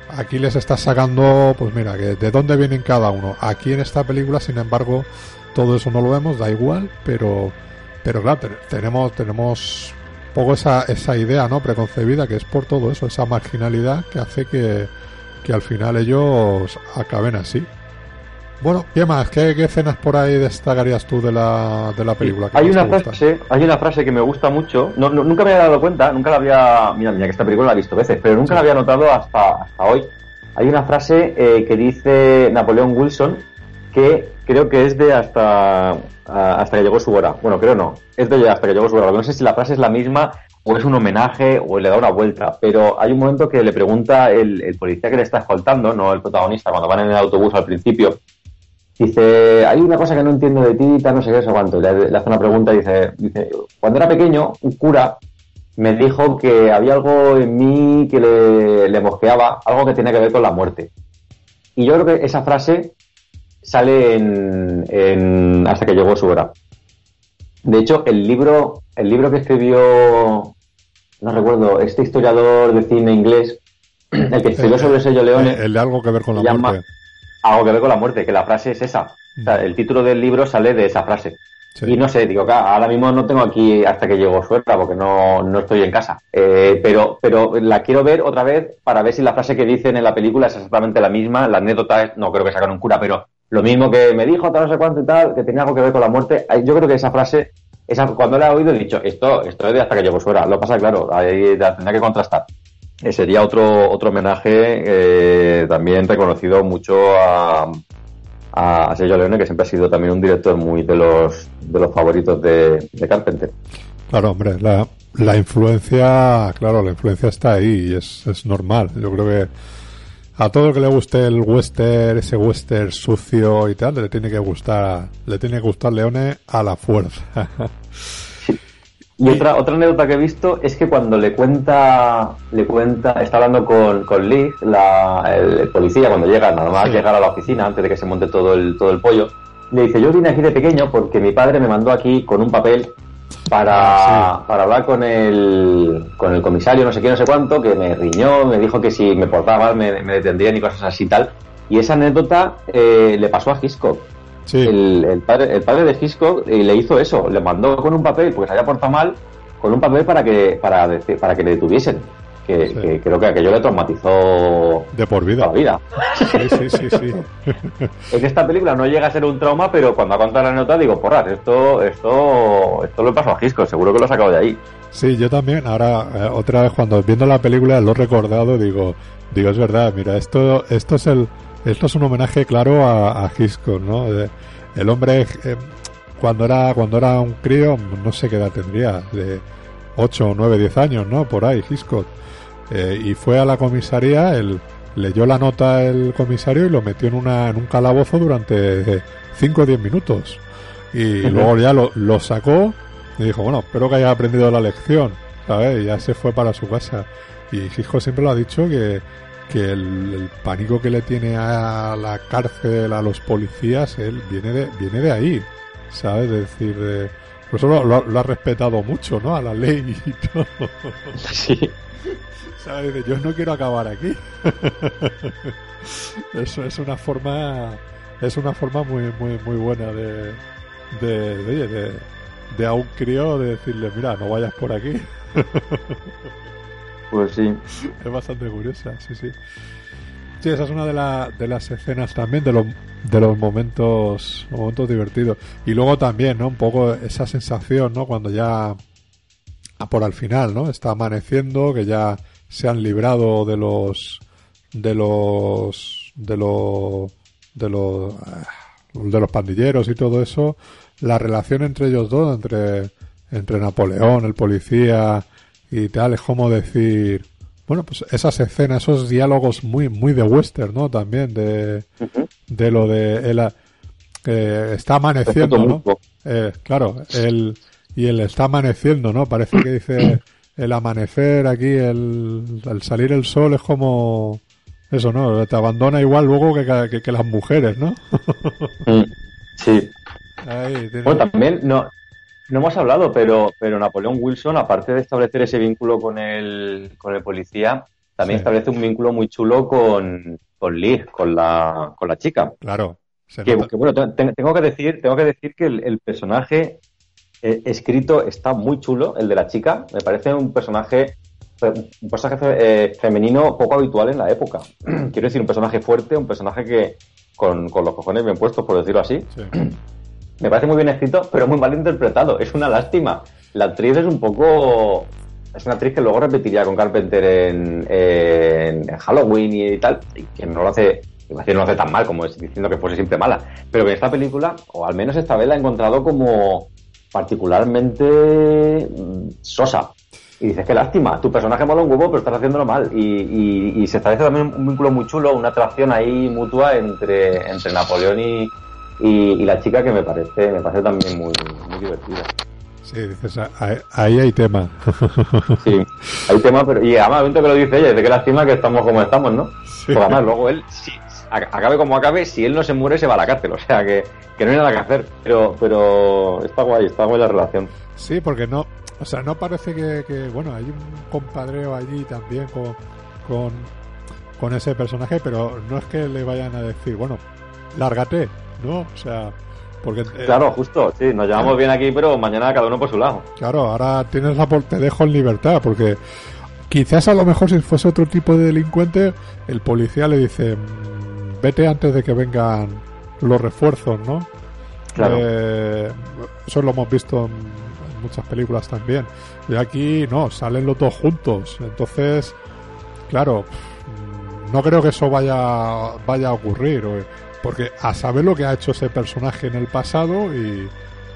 aquí les estás sacando, pues mira, que de dónde vienen cada uno. Aquí en esta película, sin embargo, todo eso no lo vemos, da igual, pero, pero claro, tenemos, tenemos poco esa, esa idea no preconcebida que es por todo eso, esa marginalidad que hace que, que al final ellos acaben así. Bueno, ¿qué más? ¿Qué, escenas por ahí destacarías tú de la, de la película? hay una frase, hay una frase que me gusta mucho. No, nunca me había dado cuenta, nunca la había, mira, mira que esta película la he visto veces, pero nunca la había notado hasta, hasta hoy. Hay una frase eh, que dice Napoleón Wilson que creo que es de hasta hasta que llegó su hora. Bueno, creo no. Es de hasta que llegó su hora. No sé si la frase es la misma o es un homenaje o le da una vuelta. Pero hay un momento que le pregunta el, policía que le está escoltando, no el protagonista, cuando van en el autobús al principio. Dice, hay una cosa que no entiendo de ti, tal, no sé qué, eso cuánto. Le, hace una pregunta y dice, dice, cuando era pequeño, un cura me dijo que había algo en mí que le, le mosqueaba, algo que tenía que ver con la muerte. Y yo creo que esa frase sale en, hasta que llegó su hora. De hecho, el libro, el libro que escribió, no recuerdo, este historiador de cine inglés, el que escribió sobre Sello Leone. El de algo que ver con la muerte. Algo que ver con la muerte, que la frase es esa. O sea, el título del libro sale de esa frase. Y no sé, digo, ahora mismo no tengo aquí hasta que llegó suelta porque no, no estoy en casa. Eh, pero, pero la quiero ver otra vez para ver si la frase que dicen en la película es exactamente la misma. La anécdota es, no creo que sacan un cura, pero lo mismo que me dijo, tal, no sé cuánto y tal, que tenía algo que ver con la muerte. Yo creo que esa frase, esa, cuando la he oído he dicho, esto, esto es de hasta que llegó suera. Lo pasa, claro, ahí tendría que contrastar. Eh, sería otro, otro homenaje eh, también reconocido mucho a, a Sergio Leone, que siempre ha sido también un director muy de los, de los favoritos de, Carpenter. Claro, hombre, la, la influencia, claro, la influencia está ahí y es, es normal. Yo creo que a todo el que le guste el western, ese western sucio y tal, le tiene que gustar, le tiene que gustar Leone a la fuerza. Y otra, otra anécdota que he visto es que cuando le cuenta, le cuenta, está hablando con, con Liz, la, el, policía, cuando llega, nada más llegar a la oficina, antes de que se monte todo el, todo el pollo, le dice, yo vine aquí de pequeño porque mi padre me mandó aquí con un papel para, para hablar con el, con el comisario, no sé qué, no sé cuánto, que me riñó, me dijo que si me portaba mal me, me detendrían y cosas así y tal. Y esa anécdota eh, le pasó a Hitchcock. El, padre, el padre de Hitchcock eh, le hizo eso, le mandó con un papel, porque se había portado mal, con un papel para que, para, para que le detuviesen. Que, creo que aquello le traumatizó de por vida. La vida. Sí, sí, sí, sí. en esta película no llega a ser un trauma, pero cuando ha contado la nota digo, porras, esto, esto, esto lo pasó a Hitchcock, seguro que lo he sacado de ahí. Sí, yo también. Ahora, eh, otra vez, cuando viendo la película lo he recordado, digo, digo, es verdad, mira, esto, esto es el, esto es un homenaje claro a, a Hitchcock, ¿no? El hombre, eh, cuando era, cuando era un crío, no sé qué edad tendría, de 8, 9, 10 años, ¿no? Por ahí, Hitchcock. Eh, y fue a la comisaría, él leyó la nota el comisario y lo metió en, una, en un calabozo durante 5 o 10 minutos. Y luego ya lo, lo, sacó y dijo, bueno, espero que haya aprendido la lección, ¿sabes? Y ya se fue para su casa. Y Hitchcock siempre lo ha dicho que que el, pánico que le tiene a la cárcel, a los policías, él viene de, viene de ahí, ¿sabes? Es decir, de, por eso lo, ha respetado mucho, ¿no? A la ley y todo. Sí. ¿Sabes? Yo no quiero acabar aquí. Eso es una forma, es una forma muy, muy, muy buena de, de, de, de, de a un crío de decirle, mira, no vayas por aquí. Pues sí. Es bastante curiosa, sí, sí. Sí, esa es una de, de las escenas también, de los, de los momentos, momentos divertidos. Y luego también, ¿no? Un poco esa sensación, ¿no? Cuando ya, por al final, ¿no? Está amaneciendo, que ya se han librado de los, de los, de los, de los, de los pandilleros y todo eso. La relación entre ellos dos, entre, entre Napoleón, el policía, y tal, es como decir, bueno, pues esas escenas, esos diálogos muy, muy de western, ¿no? También de, de lo de él está amaneciendo, ¿no? Eh, claro, el, y él está amaneciendo, ¿no? Parece que dice el amanecer aquí, el, salir el sol es como eso, ¿no? Te abandona igual luego que, que, las mujeres, ¿no? Mm, sí. bueno, también no, no hemos hablado, pero, pero Napoleón Wilson, aparte de establecer ese vínculo con el, con el policía, también establece un vínculo muy chulo con, con Liz, con la, con la chica. Claro. Que, bueno, tengo que decir, tengo que decir que el, personaje eh, escrito está muy chulo, el de la chica. Me parece un personaje un personaje eh, femenino poco habitual en la época. Quiero decir, un personaje fuerte, un personaje que con, con los cojones bien puestos, por decirlo así. Sí. Me parece muy bien escrito, pero muy mal interpretado. Es una lástima. La actriz es un poco. Es una actriz que luego repetiría con Carpenter en, en, Halloween y tal, y que no lo hace. No lo hace tan mal como diciendo que fuese siempre mala. Pero que esta película, o al menos esta vez, la he encontrado como particularmente mm, sosa. Y dices, qué lástima, tu personaje mola un huevo, pero estás haciéndolo mal. Y, y, se establece también un vínculo muy chulo, una atracción ahí mutua entre, entre Napoleón y, y, la chica que me parece, me parece también muy, muy divertida. Sí, dices, ahí hay tema. sí, hay tema, pero y además, el que lo dice ella, dice que lástima que estamos como estamos, ¿no? Sí. Pues además, luego él, si, acabe como acabe, si él no se muere, se va a la cárcel, o sea que, que no hay nada que hacer, pero, pero está guay, está guay la relación. Sí, porque no, o sea, no parece que, bueno, hay un compadreo allí también con, con, con ese personaje, pero no es que le vayan a decir, bueno, lárgate, ¿no? O sea, porque, eh, claro, justo, sí, nos llevamos bien aquí, pero mañana cada uno por su lado. Claro, ahora tienes la te dejo en libertad, porque quizás a lo mejor si fuese otro tipo de delincuente, el policía le dice, mm, vete antes de que vengan los refuerzos, ¿no? Claro. Eh, eso lo hemos visto en, muchas películas también. Y aquí no, salen los dos juntos. Entonces, claro, mm, no creo que eso vaya, vaya a ocurrir. Porque a saber lo que ha hecho ese personaje en el pasado y,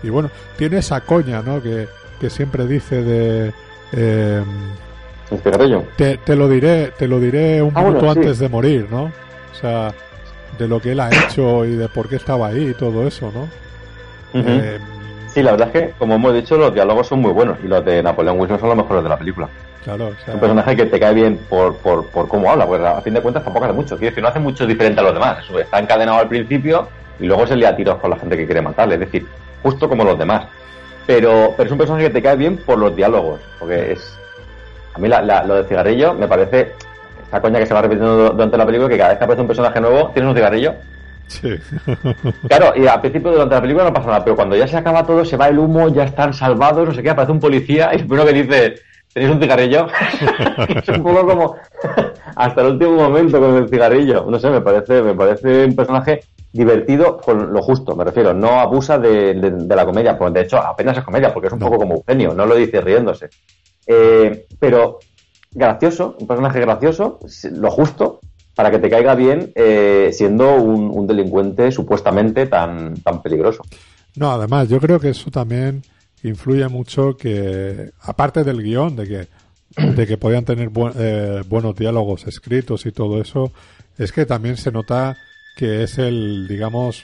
y bueno, tiene esa coña, ¿no? Que, que siempre dice de... Eh, te, te, lo diré, te lo diré un ah, minuto antes de morir, ¿no? O sea, de lo que él ha hecho y de por qué estaba ahí y todo eso, ¿no? Eh, sí, la verdad es que, como hemos dicho, los diálogos son muy buenos y los de Napoleón Wilson son los mejores de la película. Claro, o un personaje que te cae bien por, por, por cómo habla, pues a fin de cuentas tampoco hace mucho. Quiero decir, no hace mucho diferente a los demás. Está encadenado al principio y luego se le a tiros con la gente que quiere matarle. Es decir, justo como los demás. Pero, pero es un personaje que te cae bien por los diálogos. Porque es. A mí lo de cigarrillo me parece. Esta coña que se va repitiendo durante la película, que cada vez que aparece un personaje nuevo, tienes un cigarrillo. Sí. claro, y al principio durante la película no pasa nada, pero cuando ya se acaba todo, se va el humo, ya están salvados, no sé qué, aparece un policía y el primero que dice, ¿Tenéis un cigarrillo? es un poco como hasta el último momento con el cigarrillo. No sé, me parece, me parece un personaje divertido con lo justo, me refiero. No abusa de, la comedia, pues de hecho apenas es comedia, porque es un poco como Eugenio, no lo dice riéndose. Eh, pero gracioso, un personaje gracioso, lo justo, para que te caiga bien eh, siendo un, un, delincuente supuestamente tan, tan peligroso. No, además, yo creo que eso también influye mucho que, aparte del guion, de que, de que podían tener eh, buenos diálogos escritos y todo eso, es que también se nota que es el, digamos,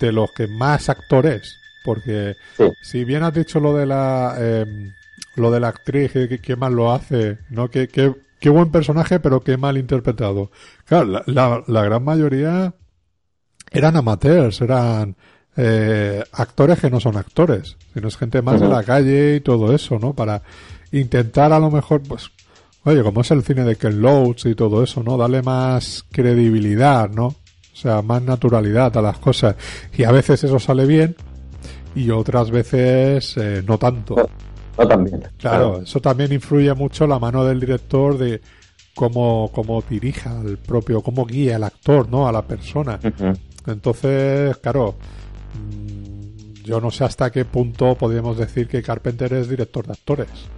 de los que más actores, porque si bien has dicho lo de la, em, lo de la actriz, que, que mal lo hace, ¿no? Que, que, qué buen personaje, pero qué mal interpretado. Claro, la, la gran mayoría eran amateurs, eran eh, actores que no son actores, sino es gente más de la calle y todo eso, ¿no? Para intentar a lo mejor, pues, oye, como es el cine de Ken Loach y todo eso, ¿no? Darle más credibilidad, ¿no? O sea, más naturalidad a las cosas. Y a veces eso sale bien y otras veces eh, no tanto. No, también. Claro, eso también influye mucho la mano del director de cómo, cómo dirija al propio, cómo guía el actor, ¿no? A la persona. Entonces, claro, yo no sé hasta qué punto podríamos decir que Carpenter es director de actores.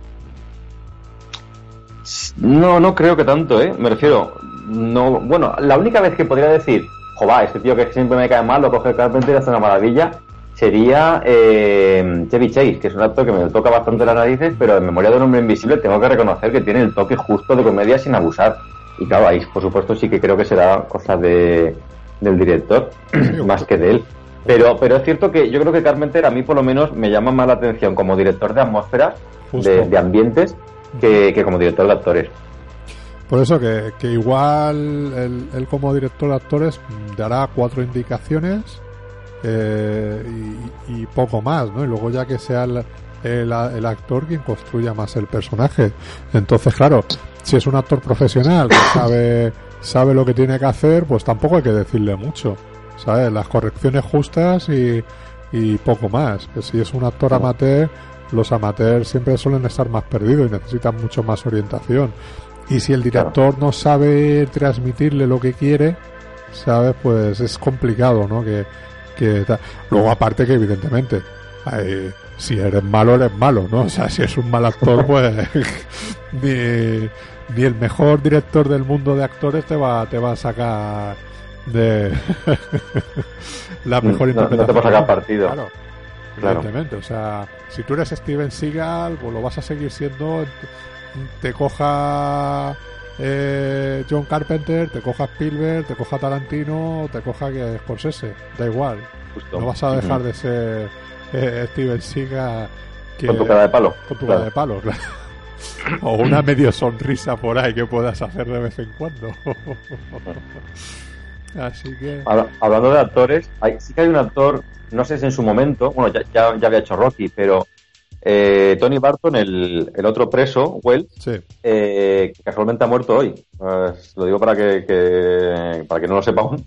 No, no creo que tanto, ¿eh? Me refiero, no, bueno, la única vez que podría decir, jova, este tío que siempre me cae mal, lo coge Carpenter y hace una maravilla, sería eh, Chevy Chase, que es un actor que me toca bastante las narices, pero en memoria de un hombre invisible tengo que reconocer que tiene el toque justo de comedia sin abusar. Y claro, ahí por supuesto sí que creo que será cosa de, del director, más que de él. Pero, pero es cierto que yo creo que Carpenter a mí por lo menos me llama más la atención como director de atmósferas, de, ambientes, que, como director de actores. Por eso que, que igual él, como director de actores dará cuatro indicaciones eh, y, poco más, ¿no? Y luego ya que sea el, el, actor quien construya más el personaje. Entonces, claro, si es un actor profesional que sabe, sabe lo que tiene que hacer, pues tampoco hay que decirle mucho. ¿Sabes? Las correcciones justas y, y poco más. Que si es un actor amateur, los amateurs siempre suelen estar más perdidos y necesitan mucho más orientación. Y si el director no sabe transmitirle lo que quiere, ¿sabes? Pues es complicado, ¿no? Que, que Luego, aparte que evidentemente, si eres malo, eres malo, ¿no? O sea, si es un mal actor, pues ni, ni el mejor director del mundo de actores te va, te va a sacar de la mejor interpretación. No, te puedes sacar partido. Claro, evidentemente. O sea, si tú eres Steven Seagal, pues lo vas a seguir siendo. Te coja eh, John Carpenter, te coja Spielberg, te coja Tarantino, te coja que Scorsese. Da igual. No vas a dejar de ser eh, Steven Seagal con tu cara de palo. Con tu cara de palo, claro. O una medio sonrisa por ahí que puedas hacer de vez en cuando. Así que. Hablando de actores, hay, sí que hay un actor, no sé si en su momento, bueno, ya, ya, había hecho Rocky, pero eh, Tony Barton, el, el, otro preso, Well, eh, que casualmente ha muerto hoy. Pues, lo digo para que, que, para que no lo sepa aún.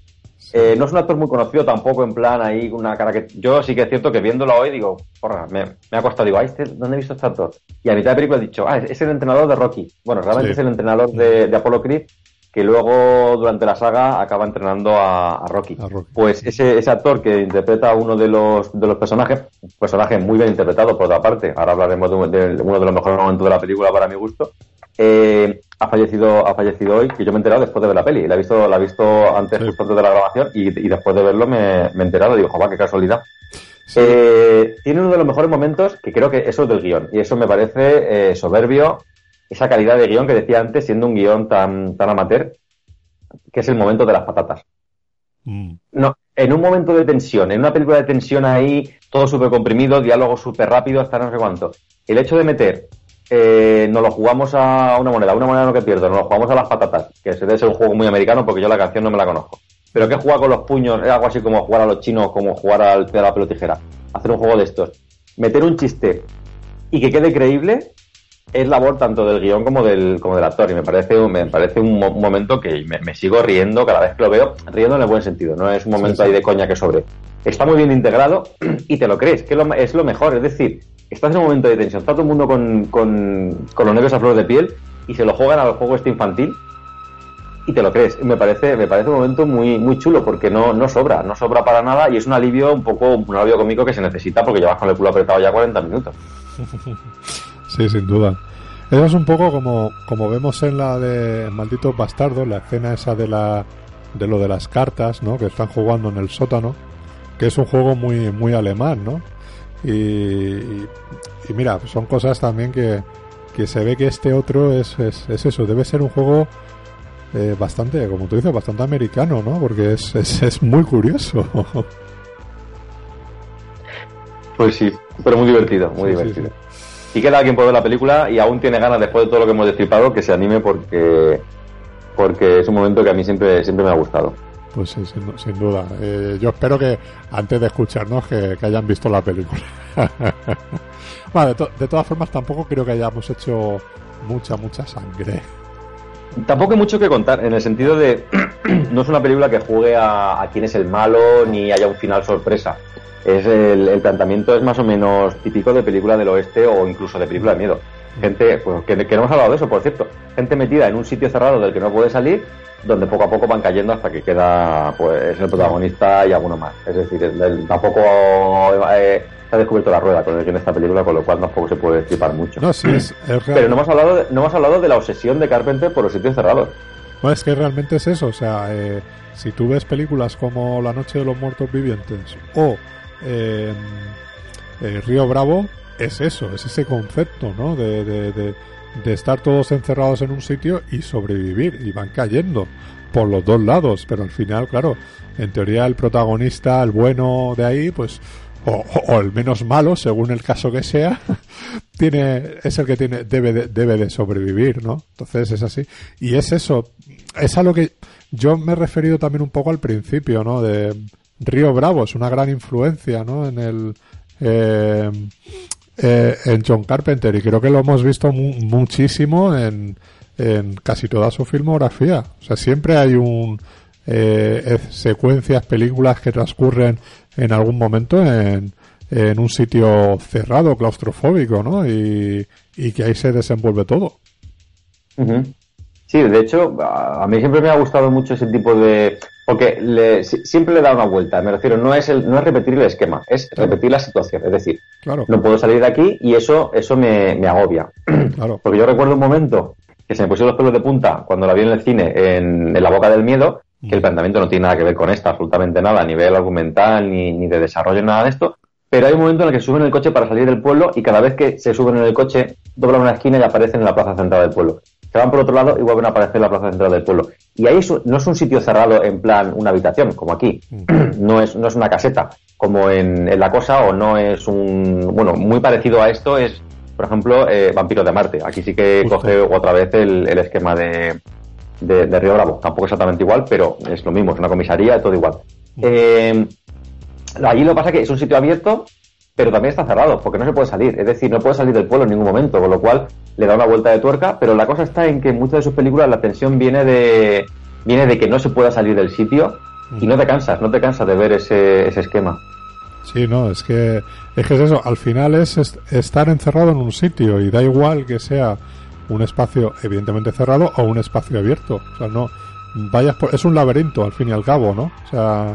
Eh, no es un actor muy conocido tampoco, en plan ahí, una cara que. Yo sí que es cierto que viéndolo hoy digo, porra, me, me ha costado, digo, este, ¿dónde he visto este actor? Y a mitad de película he dicho, ah, es el entrenador de Rocky. Bueno, realmente es el entrenador de, de Apollo Creed, que luego durante la saga acaba entrenando a, Rocky. Pues ese, ese, actor que interpreta a uno de los, de los personajes, personaje muy bien interpretado por otra parte, ahora hablaremos de, de uno de los mejores momentos de la película para mi gusto, eh, ha fallecido ha fallecido hoy, que yo me he enterado después de ver la peli. La he visto, la he visto antes, justo antes de la grabación, y, después de verlo me, me he enterado. Digo, joder, qué casualidad. Eh, tiene uno de los mejores momentos, que creo que eso es del guion. Y eso me parece eh, soberbio, esa calidad de guion que decía antes, siendo un guion tan, tan amateur, que es el momento de las patatas. Mm. No, en un momento de tensión, en una película de tensión ahí, todo súper comprimido, diálogo súper rápido, hasta no sé cuánto. El hecho de meter eh, nos lo jugamos a una moneda, una moneda no que pierdo, nos lo jugamos a las patatas, que debe ser un juego muy americano porque yo la canción no me la conozco. Pero que juega con los puños, es algo así como jugar a los chinos, como jugar al de la pelotijera. Hacer un juego de estos. Meter un chiste y que quede creíble es labor tanto del guion como del, como del actor. Y me parece, me parece un, momento que me, sigo riendo cada vez que lo veo, riendo en el buen sentido. No es un momento ahí de coña que sobre. Está muy bien integrado y te lo crees, que es lo mejor. Es decir, estás en un momento de tensión, está todo el mundo con, con, con los nervios a flor de piel y se lo juegan al juego este infantil y te lo crees. Me parece, me parece un momento muy, muy chulo porque no, no sobra, no sobra para nada y es un alivio un poco, un alivio cómico que se necesita porque llevas con el culo apretado ya 40 minutos. Sí, sin duda. Eso es un poco como, como vemos en la de Malditos Bastardos, la escena esa de la de lo de las cartas, ¿no? Que están jugando en el sótano, que es un juego muy muy alemán, ¿no? Y, mira, son cosas también que, que se ve que este otro es, es, eso, debe ser un juego eh, bastante, como tú dices, bastante americano, ¿no? Porque es, es, muy curioso. Pues sí, pero muy divertido, muy divertido. Y queda quien puede ver la película y aún tiene ganas, después de todo lo que hemos destripado, que se anime porque, porque es un momento que a mí siempre, siempre me ha gustado. Pues sí, sin, duda. Eh, yo espero que antes de escucharnos que, hayan visto la película. de, todas formas tampoco creo que hayamos hecho mucha, mucha sangre. Tampoco hay mucho que contar, en el sentido de no es una película que juegue a, quién es el malo ni haya un final sorpresa. Es el, planteamiento es más o menos típico de película del oeste o incluso de película de miedo. Gente, pues que, que no hemos hablado de eso, por cierto, gente metida en un sitio cerrado del que no puede salir donde poco a poco van cayendo hasta que queda pues el protagonista y alguno más. Es decir, tampoco eh, se ha descubierto la rueda con el en esta película, con lo cual tampoco se puede estripar mucho. No, sí, es, Pero no hemos, hablado de, no hemos hablado de la obsesión de Carpenter por los sitios cerrados. Bueno, es que realmente es eso, o sea, eh, si tú ves películas como La Noche de los Muertos Vivientes o eh, Río Bravo, es eso, es ese concepto, ¿no? de de estar todos encerrados en un sitio y sobrevivir y van cayendo por los dos lados pero al final claro en teoría el protagonista el bueno de ahí pues o, el menos malo según el caso que sea tiene es el que tiene debe de, debe de sobrevivir no entonces es así. Y es eso es a lo que yo me he referido también un poco al principio no de Río Bravo es una gran influencia no en el eh, eh, en John Carpenter y creo que lo hemos visto muchísimo en, en, casi toda su filmografía. O sea, siempre hay un eh, secuencias, películas que transcurren en algún momento en, en un sitio cerrado, claustrofóbico, ¿no? Y, y que ahí se desenvuelve todo. Sí, de hecho, a mí siempre me ha gustado mucho ese tipo de porque siempre le da una vuelta, me refiero, no es, el, no es repetir el esquema, es repetir la situación. Es decir, no puedo salir de aquí y eso, eso me, agobia. Porque yo recuerdo un momento que se me pusieron los pelos de punta cuando la vi en el cine en, La Boca del Miedo, que el planteamiento no tiene nada que ver con esta, absolutamente nada, a nivel argumental ni, ni de desarrollo, nada de esto. Pero hay un momento en el que suben el coche para salir del pueblo y cada vez que se suben en el coche, doblan una esquina y aparecen en la plaza central del pueblo se van por otro lado y vuelven a aparecer en la plaza central del pueblo. Y ahí no es un sitio cerrado en plan una habitación, como aquí. Mm. No es, no es una caseta como en, La Cosa o no es un... Bueno, muy parecido a esto es, por ejemplo, eh, Vampiro de Marte. Aquí sí que coge otra vez el, esquema de, de, Río Bravo. Tampoco exactamente igual, pero es lo mismo, es una comisaría, todo igual. Eh, allí lo que pasa es que es un sitio abierto, pero también está cerrado, porque no se puede salir. Es decir, no puede salir del pueblo en ningún momento, con lo cual le da una vuelta de tuerca, pero la cosa está en que en muchas de sus películas la tensión viene de, viene de que no se pueda salir del sitio y no te cansas, no te cansas de ver ese, ese esquema. Sí, no, es que, es que es eso, al final es estar encerrado en un sitio y da igual que sea un espacio evidentemente cerrado o un espacio abierto. O sea, no, vayas por, es un laberinto al fin y al cabo, ¿no? O sea,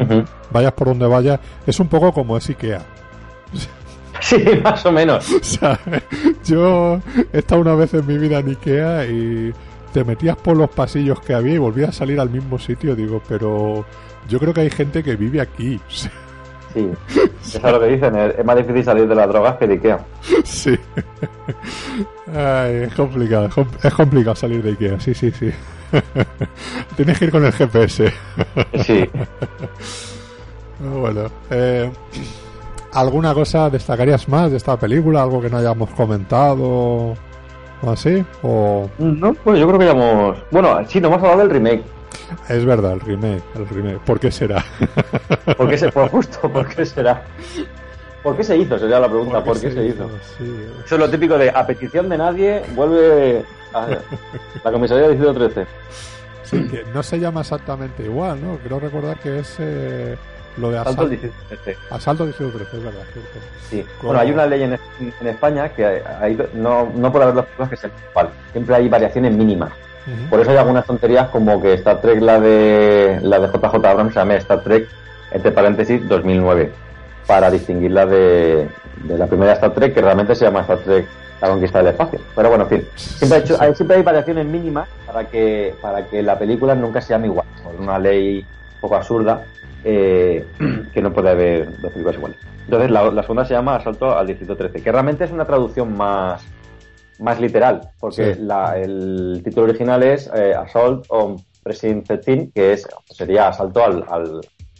vayas por donde vayas, es un poco como es Ikea. Sí, más o menos. O sea, yo he estado una vez en mi vida en Ikea y te metías por los pasillos que había y volvías a salir al mismo sitio. Digo, pero yo creo que hay gente que vive aquí. Sí, eso es lo que dicen. Es más difícil salir de las drogas que de Ikea. Sí. es complicado. Es complicado salir de Ikea. Sí, sí, sí. Tienes que ir con el GPS. Sí. Bueno, eh, ¿alguna cosa destacarías más de esta película? ¿Algo que no hayamos comentado? ¿O así? ¿O... No, pues yo creo que ya hemos... Bueno, sí, no hemos hablado del remake. Es verdad, el remake, el remake. ¿Por qué será? ¿Por qué se, por justo, ¿por qué será? ¿Por qué se hizo? Sería la pregunta, ¿por qué, se, hizo? Eso es lo típico de a petición de nadie vuelve a la comisaría de Distrito 13. Sí, que no se llama exactamente igual, ¿no? Creo recordar que es eh, lo de asalto. al Distrito 13. Asalto al Distrito 13, es verdad. Sí. Bueno, hay una ley en, en España que hay, no, no puede haber dos cosas que sean igual. Siempre hay variaciones mínimas. Por eso hay algunas tonterías como que Star Trek, la de la de JJ Abrams, se llama Star Trek, entre paréntesis, 2009, para distinguirla de, de la primera Star Trek, que realmente se llama Star Trek la conquista del espacio. Pero bueno, en fin, siempre, hay, siempre hay variaciones mínimas para que, para que la película nunca se llame igual. Por una ley un poco absurda eh, que no puede haber dos películas iguales. Entonces, la, la segunda se llama Asalto al Distrito 13, que realmente es una traducción más más literal, porque el título original es eh, Assault on Precinct 13, que es, sería asalto al,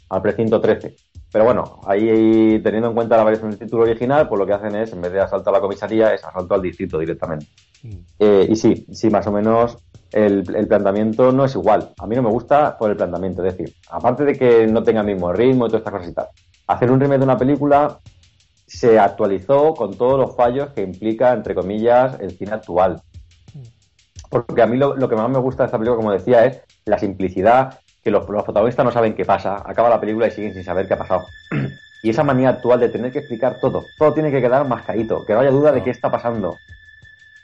al, precinto 13. Pero bueno, ahí teniendo en cuenta la variación del título original, pues lo que hacen es, en vez de asalto a la comisaría, es asalto al distrito directamente. Mm. Eh, y sí, sí, más o menos el, el, planteamiento no es igual. A mí no me gusta por el planteamiento, es decir, aparte de que no tenga el mismo ritmo y todas estas cosas y tal, hacer un remake de una película se actualizó con todos los fallos que implica, entre comillas, el cine actual. Porque a mí lo, que más me gusta de esta película, como decía, es la simplicidad, que los, protagonistas no saben qué pasa, acaba la película y siguen sin saber qué ha pasado. Y esa manía actual de tener que explicar todo, todo tiene que quedar mascadito, que no haya duda de qué está pasando.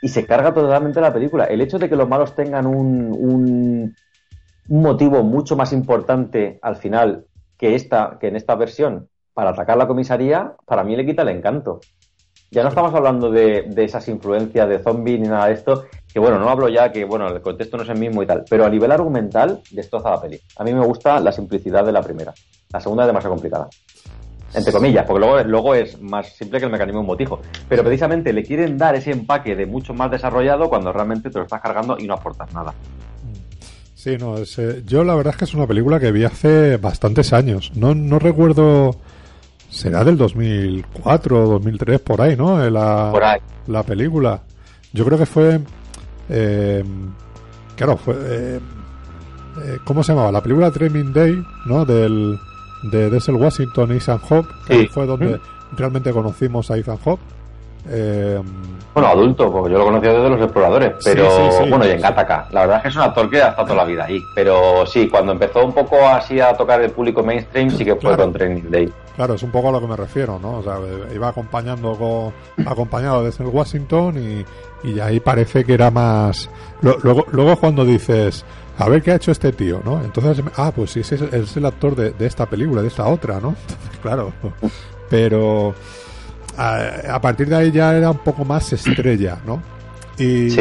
Y se carga totalmente la película. El hecho de que los malos tengan un, un, motivo mucho más importante al final que, esta, que en esta versión para atacar la comisaría, para mí le quita el encanto. Ya no estamos hablando de, esas influencias de zombies ni nada de esto, que bueno, no hablo ya que, bueno, el contexto no es el mismo y tal, pero a nivel argumental destroza la peli. A mí me gusta la simplicidad de la primera. La segunda es demasiado complicada. Entre comillas, porque luego, luego es más simple que el mecanismo de un botijo. Pero precisamente le quieren dar ese empaque de mucho más desarrollado cuando realmente te lo estás cargando y no aportas nada. Sí, no, eh, yo la verdad es que es una película que vi hace bastantes años. No, no recuerdo será del 2004 o 2003, por ahí, ¿no? La, por ahí. La película. Yo creo que fue... Eh, claro, fue... Eh, eh, ¿Cómo se llamaba? La película Training Day, ¿no? Del, de Denzel Washington y Ethan Hawke, que fue donde realmente conocimos a Ethan Hawke. Eh, bueno, adulto, porque yo lo conocía desde los exploradores, pero bueno, y en Gattaca. La verdad es que es un actor que ha estado toda la vida ahí. Pero sí, cuando empezó un poco así a tocar el público mainstream, sí que fue con Training Day. Claro, es un poco a lo que me refiero, ¿no? O sea, iba acompañando con, acompañado desde el Washington y, y ahí parece que era más. Luego, luego cuando dices, a ver qué ha hecho este tío, ¿no? Entonces, ah, pues sí, es, es el actor de, de esta película, de esta otra, ¿no? claro. Pero a, partir de ahí ya era un poco más estrella, ¿no? Y,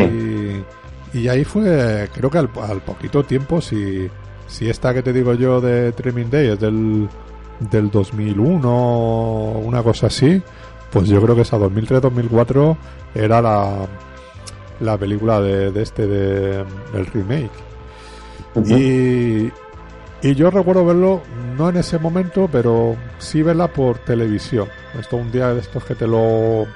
y ahí fue, creo que al, poquito tiempo, si, si esta que te digo yo de Treming Day es del, del 2001, una cosa así, pues yo creo que esa 2003-2004 era la, la película de, este, de, del remake. Y, Y yo recuerdo verlo, no en ese momento, pero sí verla por televisión. Esto un día de estos que te lo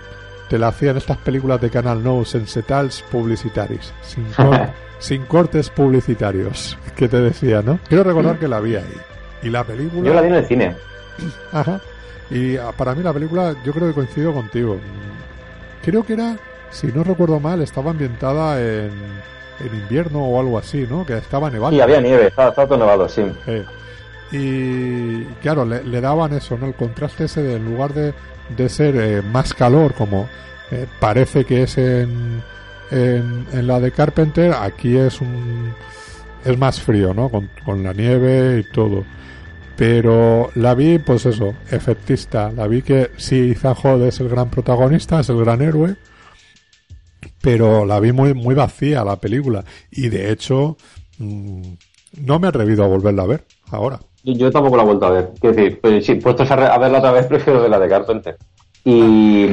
te la hacían estas películas de Canal No setals publicitaris, sin, sin cortes publicitarios, que te decía, ¿no? Quiero recordar que la vi ahí. Y la película... Yo la vi en el cine. Ajá. Y ah, para mí la película, yo creo que coincido contigo. Creo que era, si no recuerdo mal, estaba ambientada en, en invierno o algo así, ¿no? Que estaba nevando. Sí, había nieve, estaba, todo nevado, sí. y claro, le, daban eso, ¿no? El contraste ese de, en lugar de, de ser eh, más calor, como eh, parece que es en, en, en, la de Carpenter, aquí es un es más frío, ¿no? Con, con la nieve y todo. Pero la vi, pues eso, efectista. La vi que sí, Izahod es el gran protagonista, es el gran héroe. Pero la vi muy, muy vacía la película. Y de hecho, mm, no me he atrevido a volverla a ver ahora. Yo tampoco la he vuelto a ver. Quiero decir, pues, sí, puestos a, verla otra vez, prefiero de la de Carpenter. Y,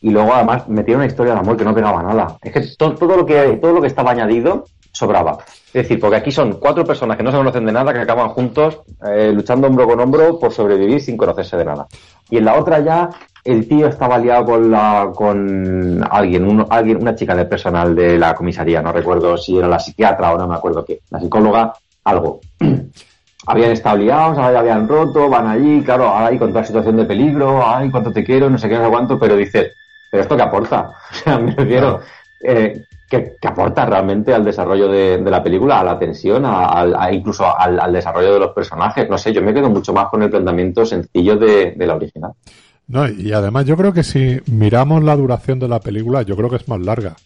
y luego además metieron una historia de amor que no pegaba nada. Es que todo, lo que todo lo que estaba añadido sobraba. Es decir, porque aquí son cuatro personas que no se conocen de nada, que acaban juntos, eh, luchando hombro con hombro por sobrevivir sin conocerse de nada. Y en la otra ya, el tío estaba liado con, la, con alguien, alguien, una chica del personal de la comisaría, no recuerdo si era la psiquiatra o no me acuerdo qué, la psicóloga, algo. habían estado liados, habían roto, van allí, claro, ahí con toda situación de peligro, ay, cuánto te quiero, no sé qué, no sé cuánto, pero dices, pero esto qué aporta, o sea, me refiero, eh, que, aporta realmente al desarrollo de, la película, a la tensión, a, incluso al, desarrollo de los personajes. No sé, yo me quedo mucho más con el planteamiento sencillo de, la original. No, y además yo creo que si miramos la duración de la película, yo creo que es más larga.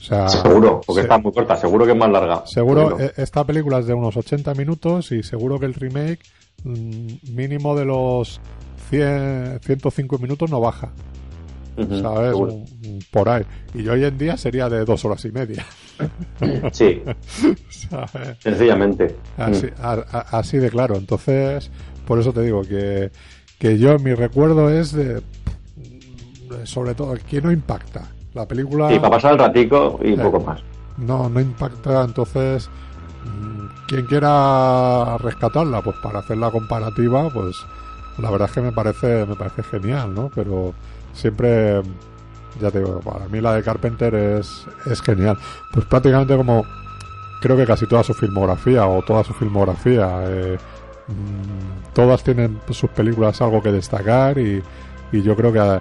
O sea, seguro, porque está muy corta, seguro que es más larga. Seguro, e, esta película es de unos 80 minutos y seguro que el remake mm, mínimo de los 100, 105 minutos no baja. ¿sabes? por ahí. Y hoy en día sería de dos horas y media. Sí. Sencillamente. Así, así, de claro. Entonces, por eso te digo que, que yo mi recuerdo es de sobre todo que no impacta. La película. Sí, para pasar el ratico y poco más. No, no impacta. Entonces, mm, quien quiera rescatarla, pues para hacer la comparativa, pues la verdad es que me parece, me parece genial, ¿no? Pero siempre, ya te digo, para mí la de Carpenter es, es genial. Pues prácticamente como creo que casi toda su filmografía o toda su filmografía, eh, mm, todas tienen sus películas algo que destacar y, y yo creo que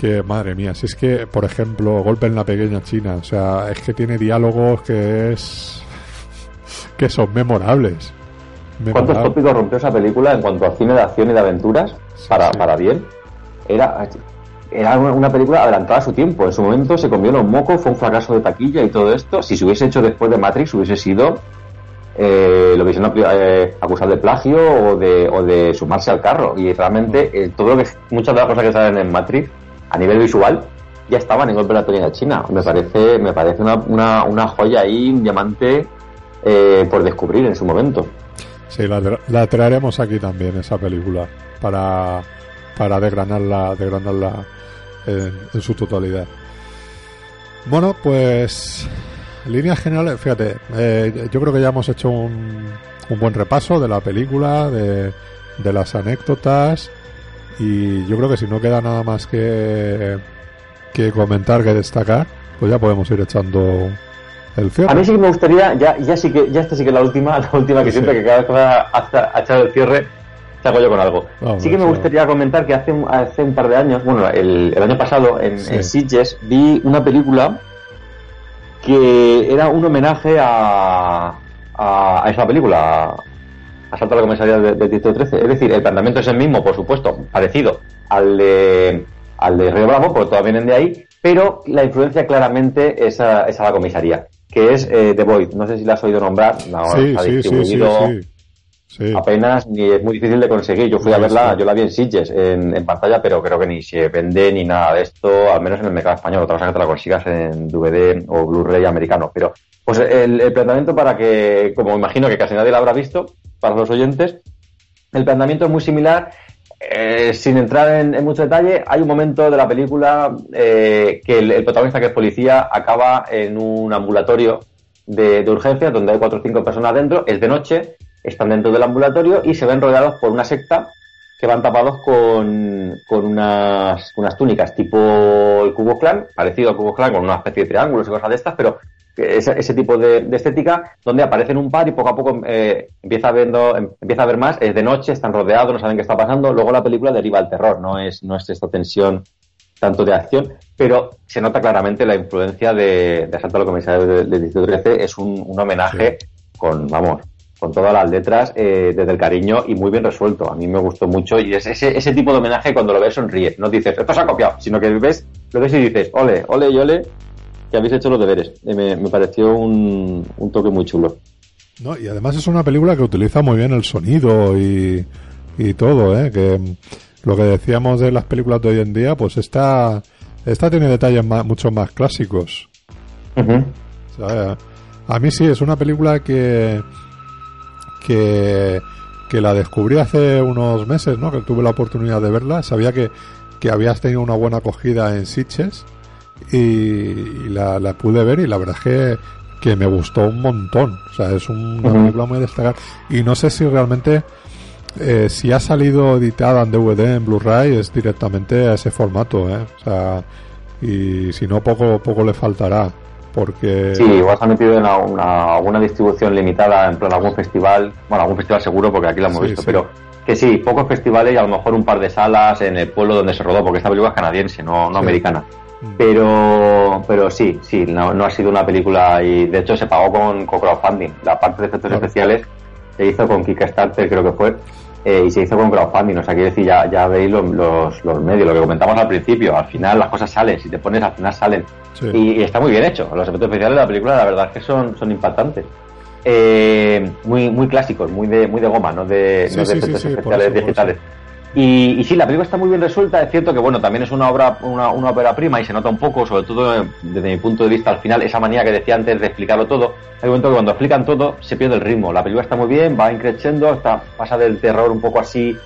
que madre mía, si es que, por ejemplo, Golpe en la Pequeña China, o sea, es que tiene diálogos que es que son memorables. ¿Cuántos tópicos rompió esa película en cuanto a cine de acción y de aventuras? para, para bien. Era era una película adelantada a su tiempo. En su momento se comió un moco, fue un fracaso de taquilla y todo esto. Si se hubiese hecho después de Matrix, hubiese sido eh, lo hubiesen eh, acusado de plagio o de, o de sumarse al carro. Y realmente eh, todo lo que muchas de las cosas que salen en Matrix a nivel visual ya estaban en golpe de la de China. Me parece, me parece una, una, una joya ahí, un diamante eh, por descubrir en su momento. Sí, la, la traeremos aquí también, esa película, para, para desgranarla, desgranarla en, su totalidad. Bueno, pues líneas generales, fíjate, eh, yo creo que ya hemos hecho un, un buen repaso de la película, de, de, las anécdotas y yo creo que si no queda nada más que, que comentar, que destacar, pues ya podemos ir echando el cierre. A mí sí que me gustaría, ya, ya sí que, ya esta sí que es la última, la última que siempre que cada vez que ha echado el cierre, hago yo con algo. Sí que me gustaría comentar que hace, hace un par de años, bueno, el, el año pasado en, Sitges vi una película que era un homenaje a, a, esa película, a Salto a la Comisaría del de Distrito 13. Es decir, el planteamiento es el mismo, por supuesto, parecido al de, al de Río Bravo, porque todas vienen de ahí, pero la influencia claramente es a, es a la comisaría, que es eh, The Void. No sé si la has oído nombrar. No, sí, sí, sí, Apenas ni es muy difícil de conseguir. Yo fui a verla, yo la vi en Sitges, en, pantalla, pero creo que ni se vende ni nada de esto, al menos en el mercado español. Otra cosa que te la consigas en DVD o Blu-ray americano. Pero, pues el, planteamiento para que, como imagino que casi nadie la habrá visto, para los oyentes, el planteamiento es muy similar. Eh, sin entrar en, mucho detalle, hay un momento de la película eh, que el, protagonista, que es policía, acaba en un ambulatorio de, de urgencias donde hay cuatro o cinco personas dentro, es de noche están dentro del ambulatorio y se ven rodeados por una secta que van tapados con, con unas, unas túnicas tipo el Cubo Clan, parecido al Cubo Clan, con una especie de triángulos y cosas de estas, pero ese, ese tipo de, estética, donde aparecen un par y poco a poco eh, empieza, viendo, em, empieza a ver más, es de noche, están rodeados, no saben qué está pasando, luego la película deriva al terror, no es, no es esta tensión tanto de acción, pero se nota claramente la influencia de, de Asalto a la Comisaría del de, 13, es un, un homenaje con, vamos, con todas las letras, eh, desde el cariño y muy bien resuelto. A mí me gustó mucho y es ese, ese tipo de homenaje cuando lo ves sonríe. No dices, esto se ha copiado, sino que ves, lo ves y dices, ole, ole y ole, que habéis hecho los deberes. Me, me pareció un, un, toque muy chulo. No, y además es una película que utiliza muy bien el sonido y, y todo, ¿eh? que lo que decíamos de las películas de hoy en día, pues esta, esta tiene detalles más, mucho más clásicos. o sea, a mí sí, es una película que, que, que la descubrí hace unos meses, ¿no? Que tuve la oportunidad de verla. Sabía que, que habías tenido una buena acogida en Sitches y, la, la, pude ver y la verdad es que, que me gustó un montón. O sea, es una película muy destacada. Y no sé si realmente, eh, si ha salido editada en DVD, en Blu-ray, es directamente a ese formato, ¿eh? O sea, y si no, poco, poco le faltará. Porque... Sí, igual se ha metido en una, alguna distribución limitada, en plan algún festival, bueno, algún festival seguro, porque aquí la hemos sí, visto, sí. pero que sí, pocos festivales y a lo mejor un par de salas en el pueblo donde se rodó, porque esta película es canadiense, no, no sí. americana. Pero, pero sí, sí, no, no, ha sido una película y de hecho se pagó con, con crowdfunding. La parte de efectos especiales se hizo con Kickstarter, creo que fue, eh, y se hizo con crowdfunding. O sea, quiere decir, ya, ya veis los, los, los, medios, lo que comentamos al principio. Al final las cosas salen, si te pones al final salen. Sí. Y, y, está muy bien hecho. Los efectos especiales de la película, la verdad es que son, son impactantes. Eh, muy, muy clásicos, muy de, muy de goma, no de, sí, no de sí, efectos especiales digitales. Y, sí, la película está muy bien resuelta. Es cierto que, bueno, también es una obra, una, una ópera prima y se nota un poco, sobre todo desde mi punto de vista al final, esa manía que decía antes de explicarlo todo. Hay un momento que cuando explican todo se pierde el ritmo. La película está muy bien, va increciendo, está, pasa del terror un poco así,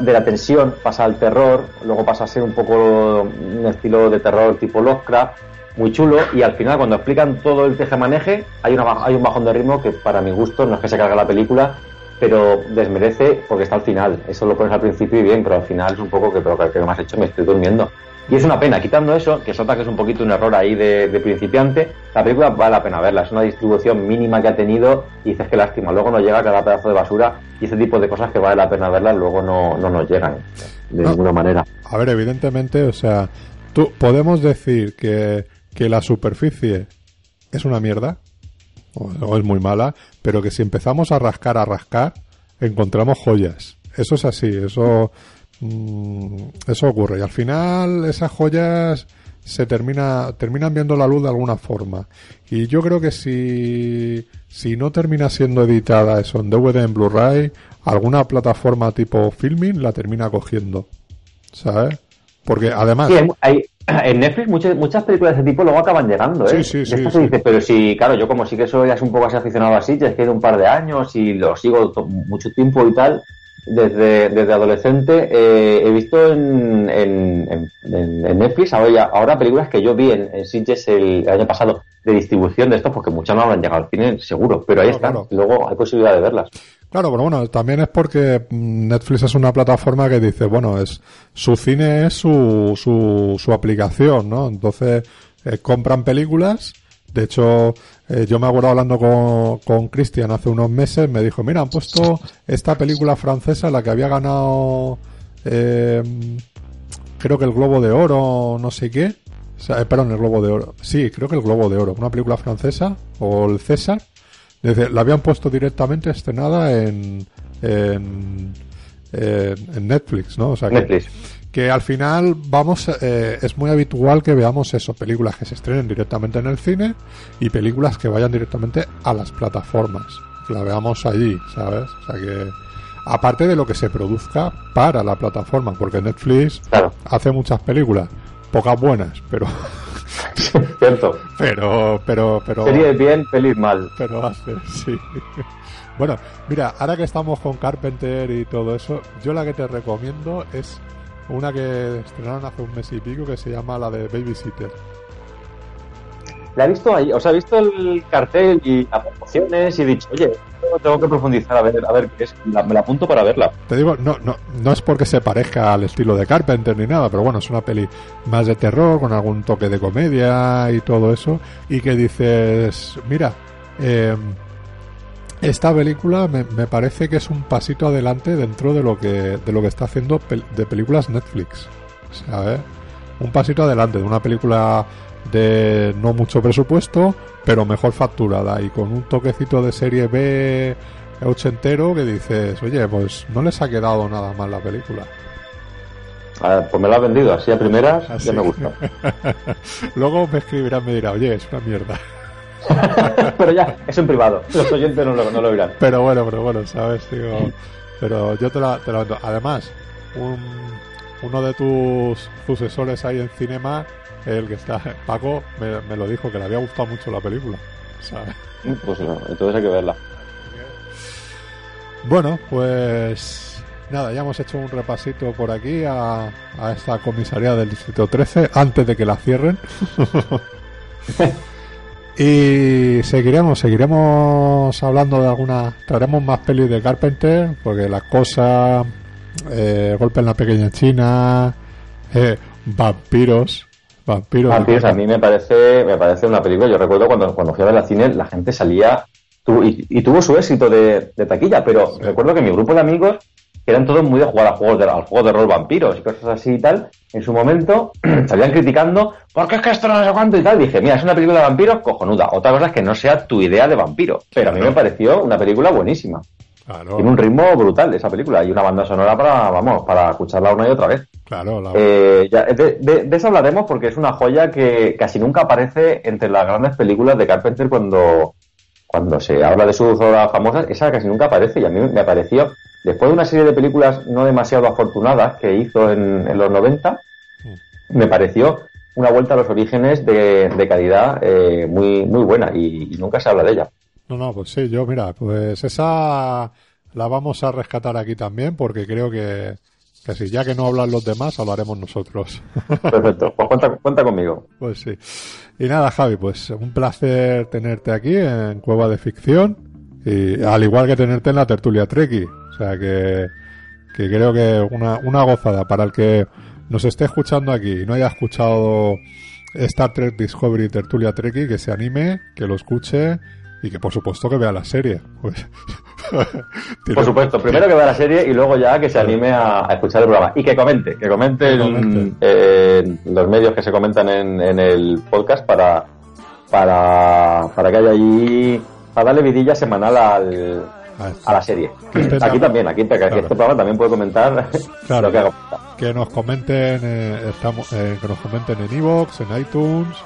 de la tensión, pasa al terror, luego pasa a ser un poco un estilo de terror tipo Lovecraft, muy chulo. Y al final, cuando explican todo el teje-maneje, hay, hay un bajón de ritmo que, para mi gusto, no es que se carga la película, pero desmerece porque está al final. Eso lo pones al principio y bien, pero al final es un poco que, pero que me has hecho, me estoy durmiendo. Y es una pena, quitando eso, que nota que es un poquito un error ahí de, de, principiante, la película vale la pena verla. Es una distribución mínima que ha tenido y dices que lástima. Luego no llega cada pedazo de basura y ese tipo de cosas que vale la pena verlas luego no, no nos llegan de no. ninguna manera. A ver, evidentemente, o sea, tú podemos decir que, que la superficie es una mierda o, es muy mala, pero que si empezamos a rascar, a rascar, encontramos joyas. Eso es así, eso, mmm, eso ocurre. Y al final esas joyas se termina, terminan viendo la luz de alguna forma. Y yo creo que si, si no termina siendo editada eso en DVD, en Blu-ray, alguna plataforma tipo Filming la termina cogiendo. ¿Sabes? Porque además... Sí, hay, en Netflix muchas, muchas películas de ese tipo luego acaban llegando, ¿eh? Sí, sí, sí, dice, pero si, claro, yo como sí que soy un poco así aficionado a Sitges, que de un par de años y lo sigo mucho tiempo y tal, desde, desde adolescente, eh, he visto en, en, en, en, Netflix ahora, ahora películas que yo vi en, en Sitges el, el, año pasado de distribución de estos, porque muchas no habrán llegado al cine, seguro, pero ahí claro, están, claro. luego hay posibilidad de verlas. Claro, pero bueno, también es porque Netflix es una plataforma que dice, bueno, es su cine es su, su, su aplicación, ¿no? Entonces eh, compran películas. De hecho, eh, yo me acuerdo hablando con Cristian hace unos meses, me dijo, mira, han puesto esta película francesa, la que había ganado, eh, creo que el Globo de Oro, no sé qué. Eh, perdón, el Globo de Oro. Sí, creo que el Globo de Oro, una película francesa, o el César la habían puesto directamente estrenada en, en, en Netflix, ¿no? O sea que, Netflix. que al final vamos, eh, es muy habitual que veamos eso, películas que se estrenen directamente en el cine y películas que vayan directamente a las plataformas, que la veamos allí, ¿sabes? O sea que aparte de lo que se produzca para la plataforma, porque Netflix claro. hace muchas películas, pocas buenas, pero Cierto. Pero, pero, pero. Sería bien, feliz mal. Pero hace, sí. Bueno, mira, ahora que estamos con Carpenter y todo eso, yo la que te recomiendo es una que estrenaron hace un mes y pico que se llama la de Babysitter. La he visto ahí, o sea, he visto el cartel y las promociones y he dicho, oye, tengo que profundizar a ver, a ver me la apunto para verla. Te digo, no, no, no es porque se parezca al estilo de Carpenter ni nada, pero bueno, es una peli más de terror, con algún toque de comedia y todo eso, y que dices, mira, eh, esta película me, me, parece que es un pasito adelante dentro de lo que de lo que está haciendo de películas Netflix ¿sabes? un pasito adelante de una película de no mucho presupuesto pero mejor facturada y con un toquecito de serie B ochentero que dices oye pues no les ha quedado nada mal la película a ver, pues me la ha vendido así a primeras ya me gusta luego me escribirán me dirá oye es una mierda pero ya, es en privado. Los oyentes no lo, no lo verán. Pero bueno, pero bueno, ¿sabes? Digo, pero yo te la, te la Además, un, uno de tus sucesores ahí en Cinema, el que está, Paco, me, me lo dijo, que le había gustado mucho la película. ¿sabes? Pues no, entonces hay que verla. Bueno, pues nada, ya hemos hecho un repasito por aquí a, a esta comisaría del Distrito 13 antes de que la cierren. Y seguiremos, seguiremos hablando de alguna. Traeremos más pelis de Carpenter, porque las cosas. Eh, golpe en la pequeña China. Eh, vampiros. Vampiros. Vampiros, a mí me parece, me parece una película. Yo recuerdo cuando, cuando fui a ver la cine, la gente salía. y, tuvo su éxito de, taquilla, pero recuerdo que mi grupo de amigos que eran todos muy de jugar a juegos de, al juego de rol vampiros y cosas así y tal, en su momento salían criticando, porque es que esto no sé cuánto y tal. Dije, mira, es una película de vampiros cojonuda. Otra cosa es que no sea tu idea de vampiro. Pero a mí me pareció una película buenísima. Tiene un ritmo brutal esa película y una banda sonora para, vamos, para escucharla una y otra vez. Claro, eh, de, eso hablaremos porque es una joya que casi nunca aparece entre las grandes películas de Carpenter cuando, cuando se habla de sus obras famosas. Esa casi nunca aparece y a mí me pareció Después de una serie de películas no demasiado afortunadas que hizo en, los 90, me pareció una vuelta a los orígenes de, calidad eh, muy, muy buena y, nunca se habla de ella. No, no, pues sí, yo mira, pues esa la vamos a rescatar aquí también porque creo que, que si ya que no hablan los demás, hablaremos nosotros. Perfecto, pues cuenta, cuenta conmigo. Pues sí. Y nada, Javi, pues un placer tenerte aquí en Cueva de Ficción y al igual que tenerte en la tertulia Treki. O sea que, que creo que una, una gozada para el que nos esté escuchando aquí y no haya escuchado Star Trek Discovery Tertulia Trekkie, que se anime, que lo escuche y que por supuesto que vea la serie. Pues, por supuesto, primero que vea la serie y luego ya que se anime a, escuchar el programa. Y que comente, que comente, en, los medios que se comentan en, en el podcast para, para, para que haya allí, para darle vidilla semanal al, a la serie. Aquí también, aquí, este programa también puede comentar lo que Que nos comenten, eh, estamos, eh, que nos comenten en Evox, en iTunes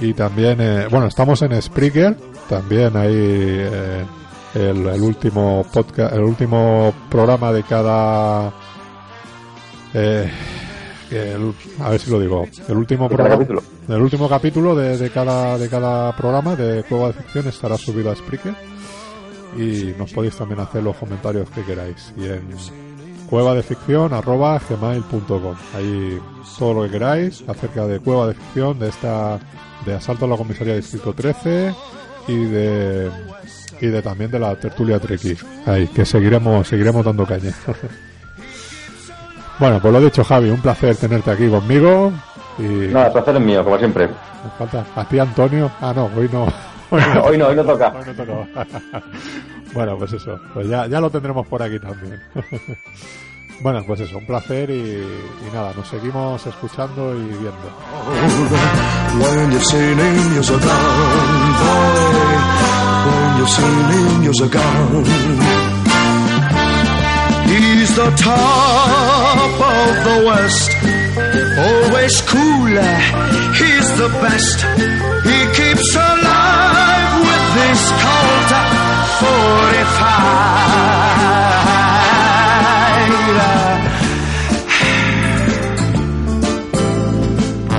y también, eh, bueno, estamos en Spreaker, también ahí el, el, último podcast, el último programa de cada a ver si lo digo el último programa, capítulo. el último capítulo de, de, cada de cada programa de Cueva de Ficción estará subido a Spreaker. Y nos podéis también hacer los comentarios que queráis. Y en cueva de ficción arroba gmail.com ahí todo lo que queráis acerca de cueva de ficción de esta de asalto a la comisaría distrito 13 y de y de también de la tertulia trequi ahí que seguiremos seguiremos dando caña. Bueno pues lo dicho Javi un placer tenerte aquí conmigo y no el placer es mío como siempre. Falta a ti Antonio. Ah no hoy no. Hoy no, hoy no toca. bueno, pues eso, pues ya, ya lo tendremos por aquí también. Bueno, pues eso, un placer y, y, nada, nos seguimos escuchando y viendo. He's the top of the west, always cooler, he's the best, he keeps alive. this Colt 45. Mira.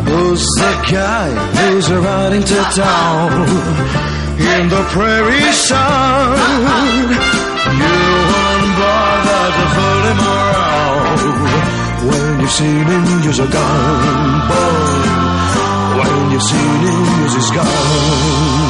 Who's the guy who's running to town in the prairie sun? You won't bother to fool him around when you've seen him, you're gone. Boy, when you've seen him, he's gone.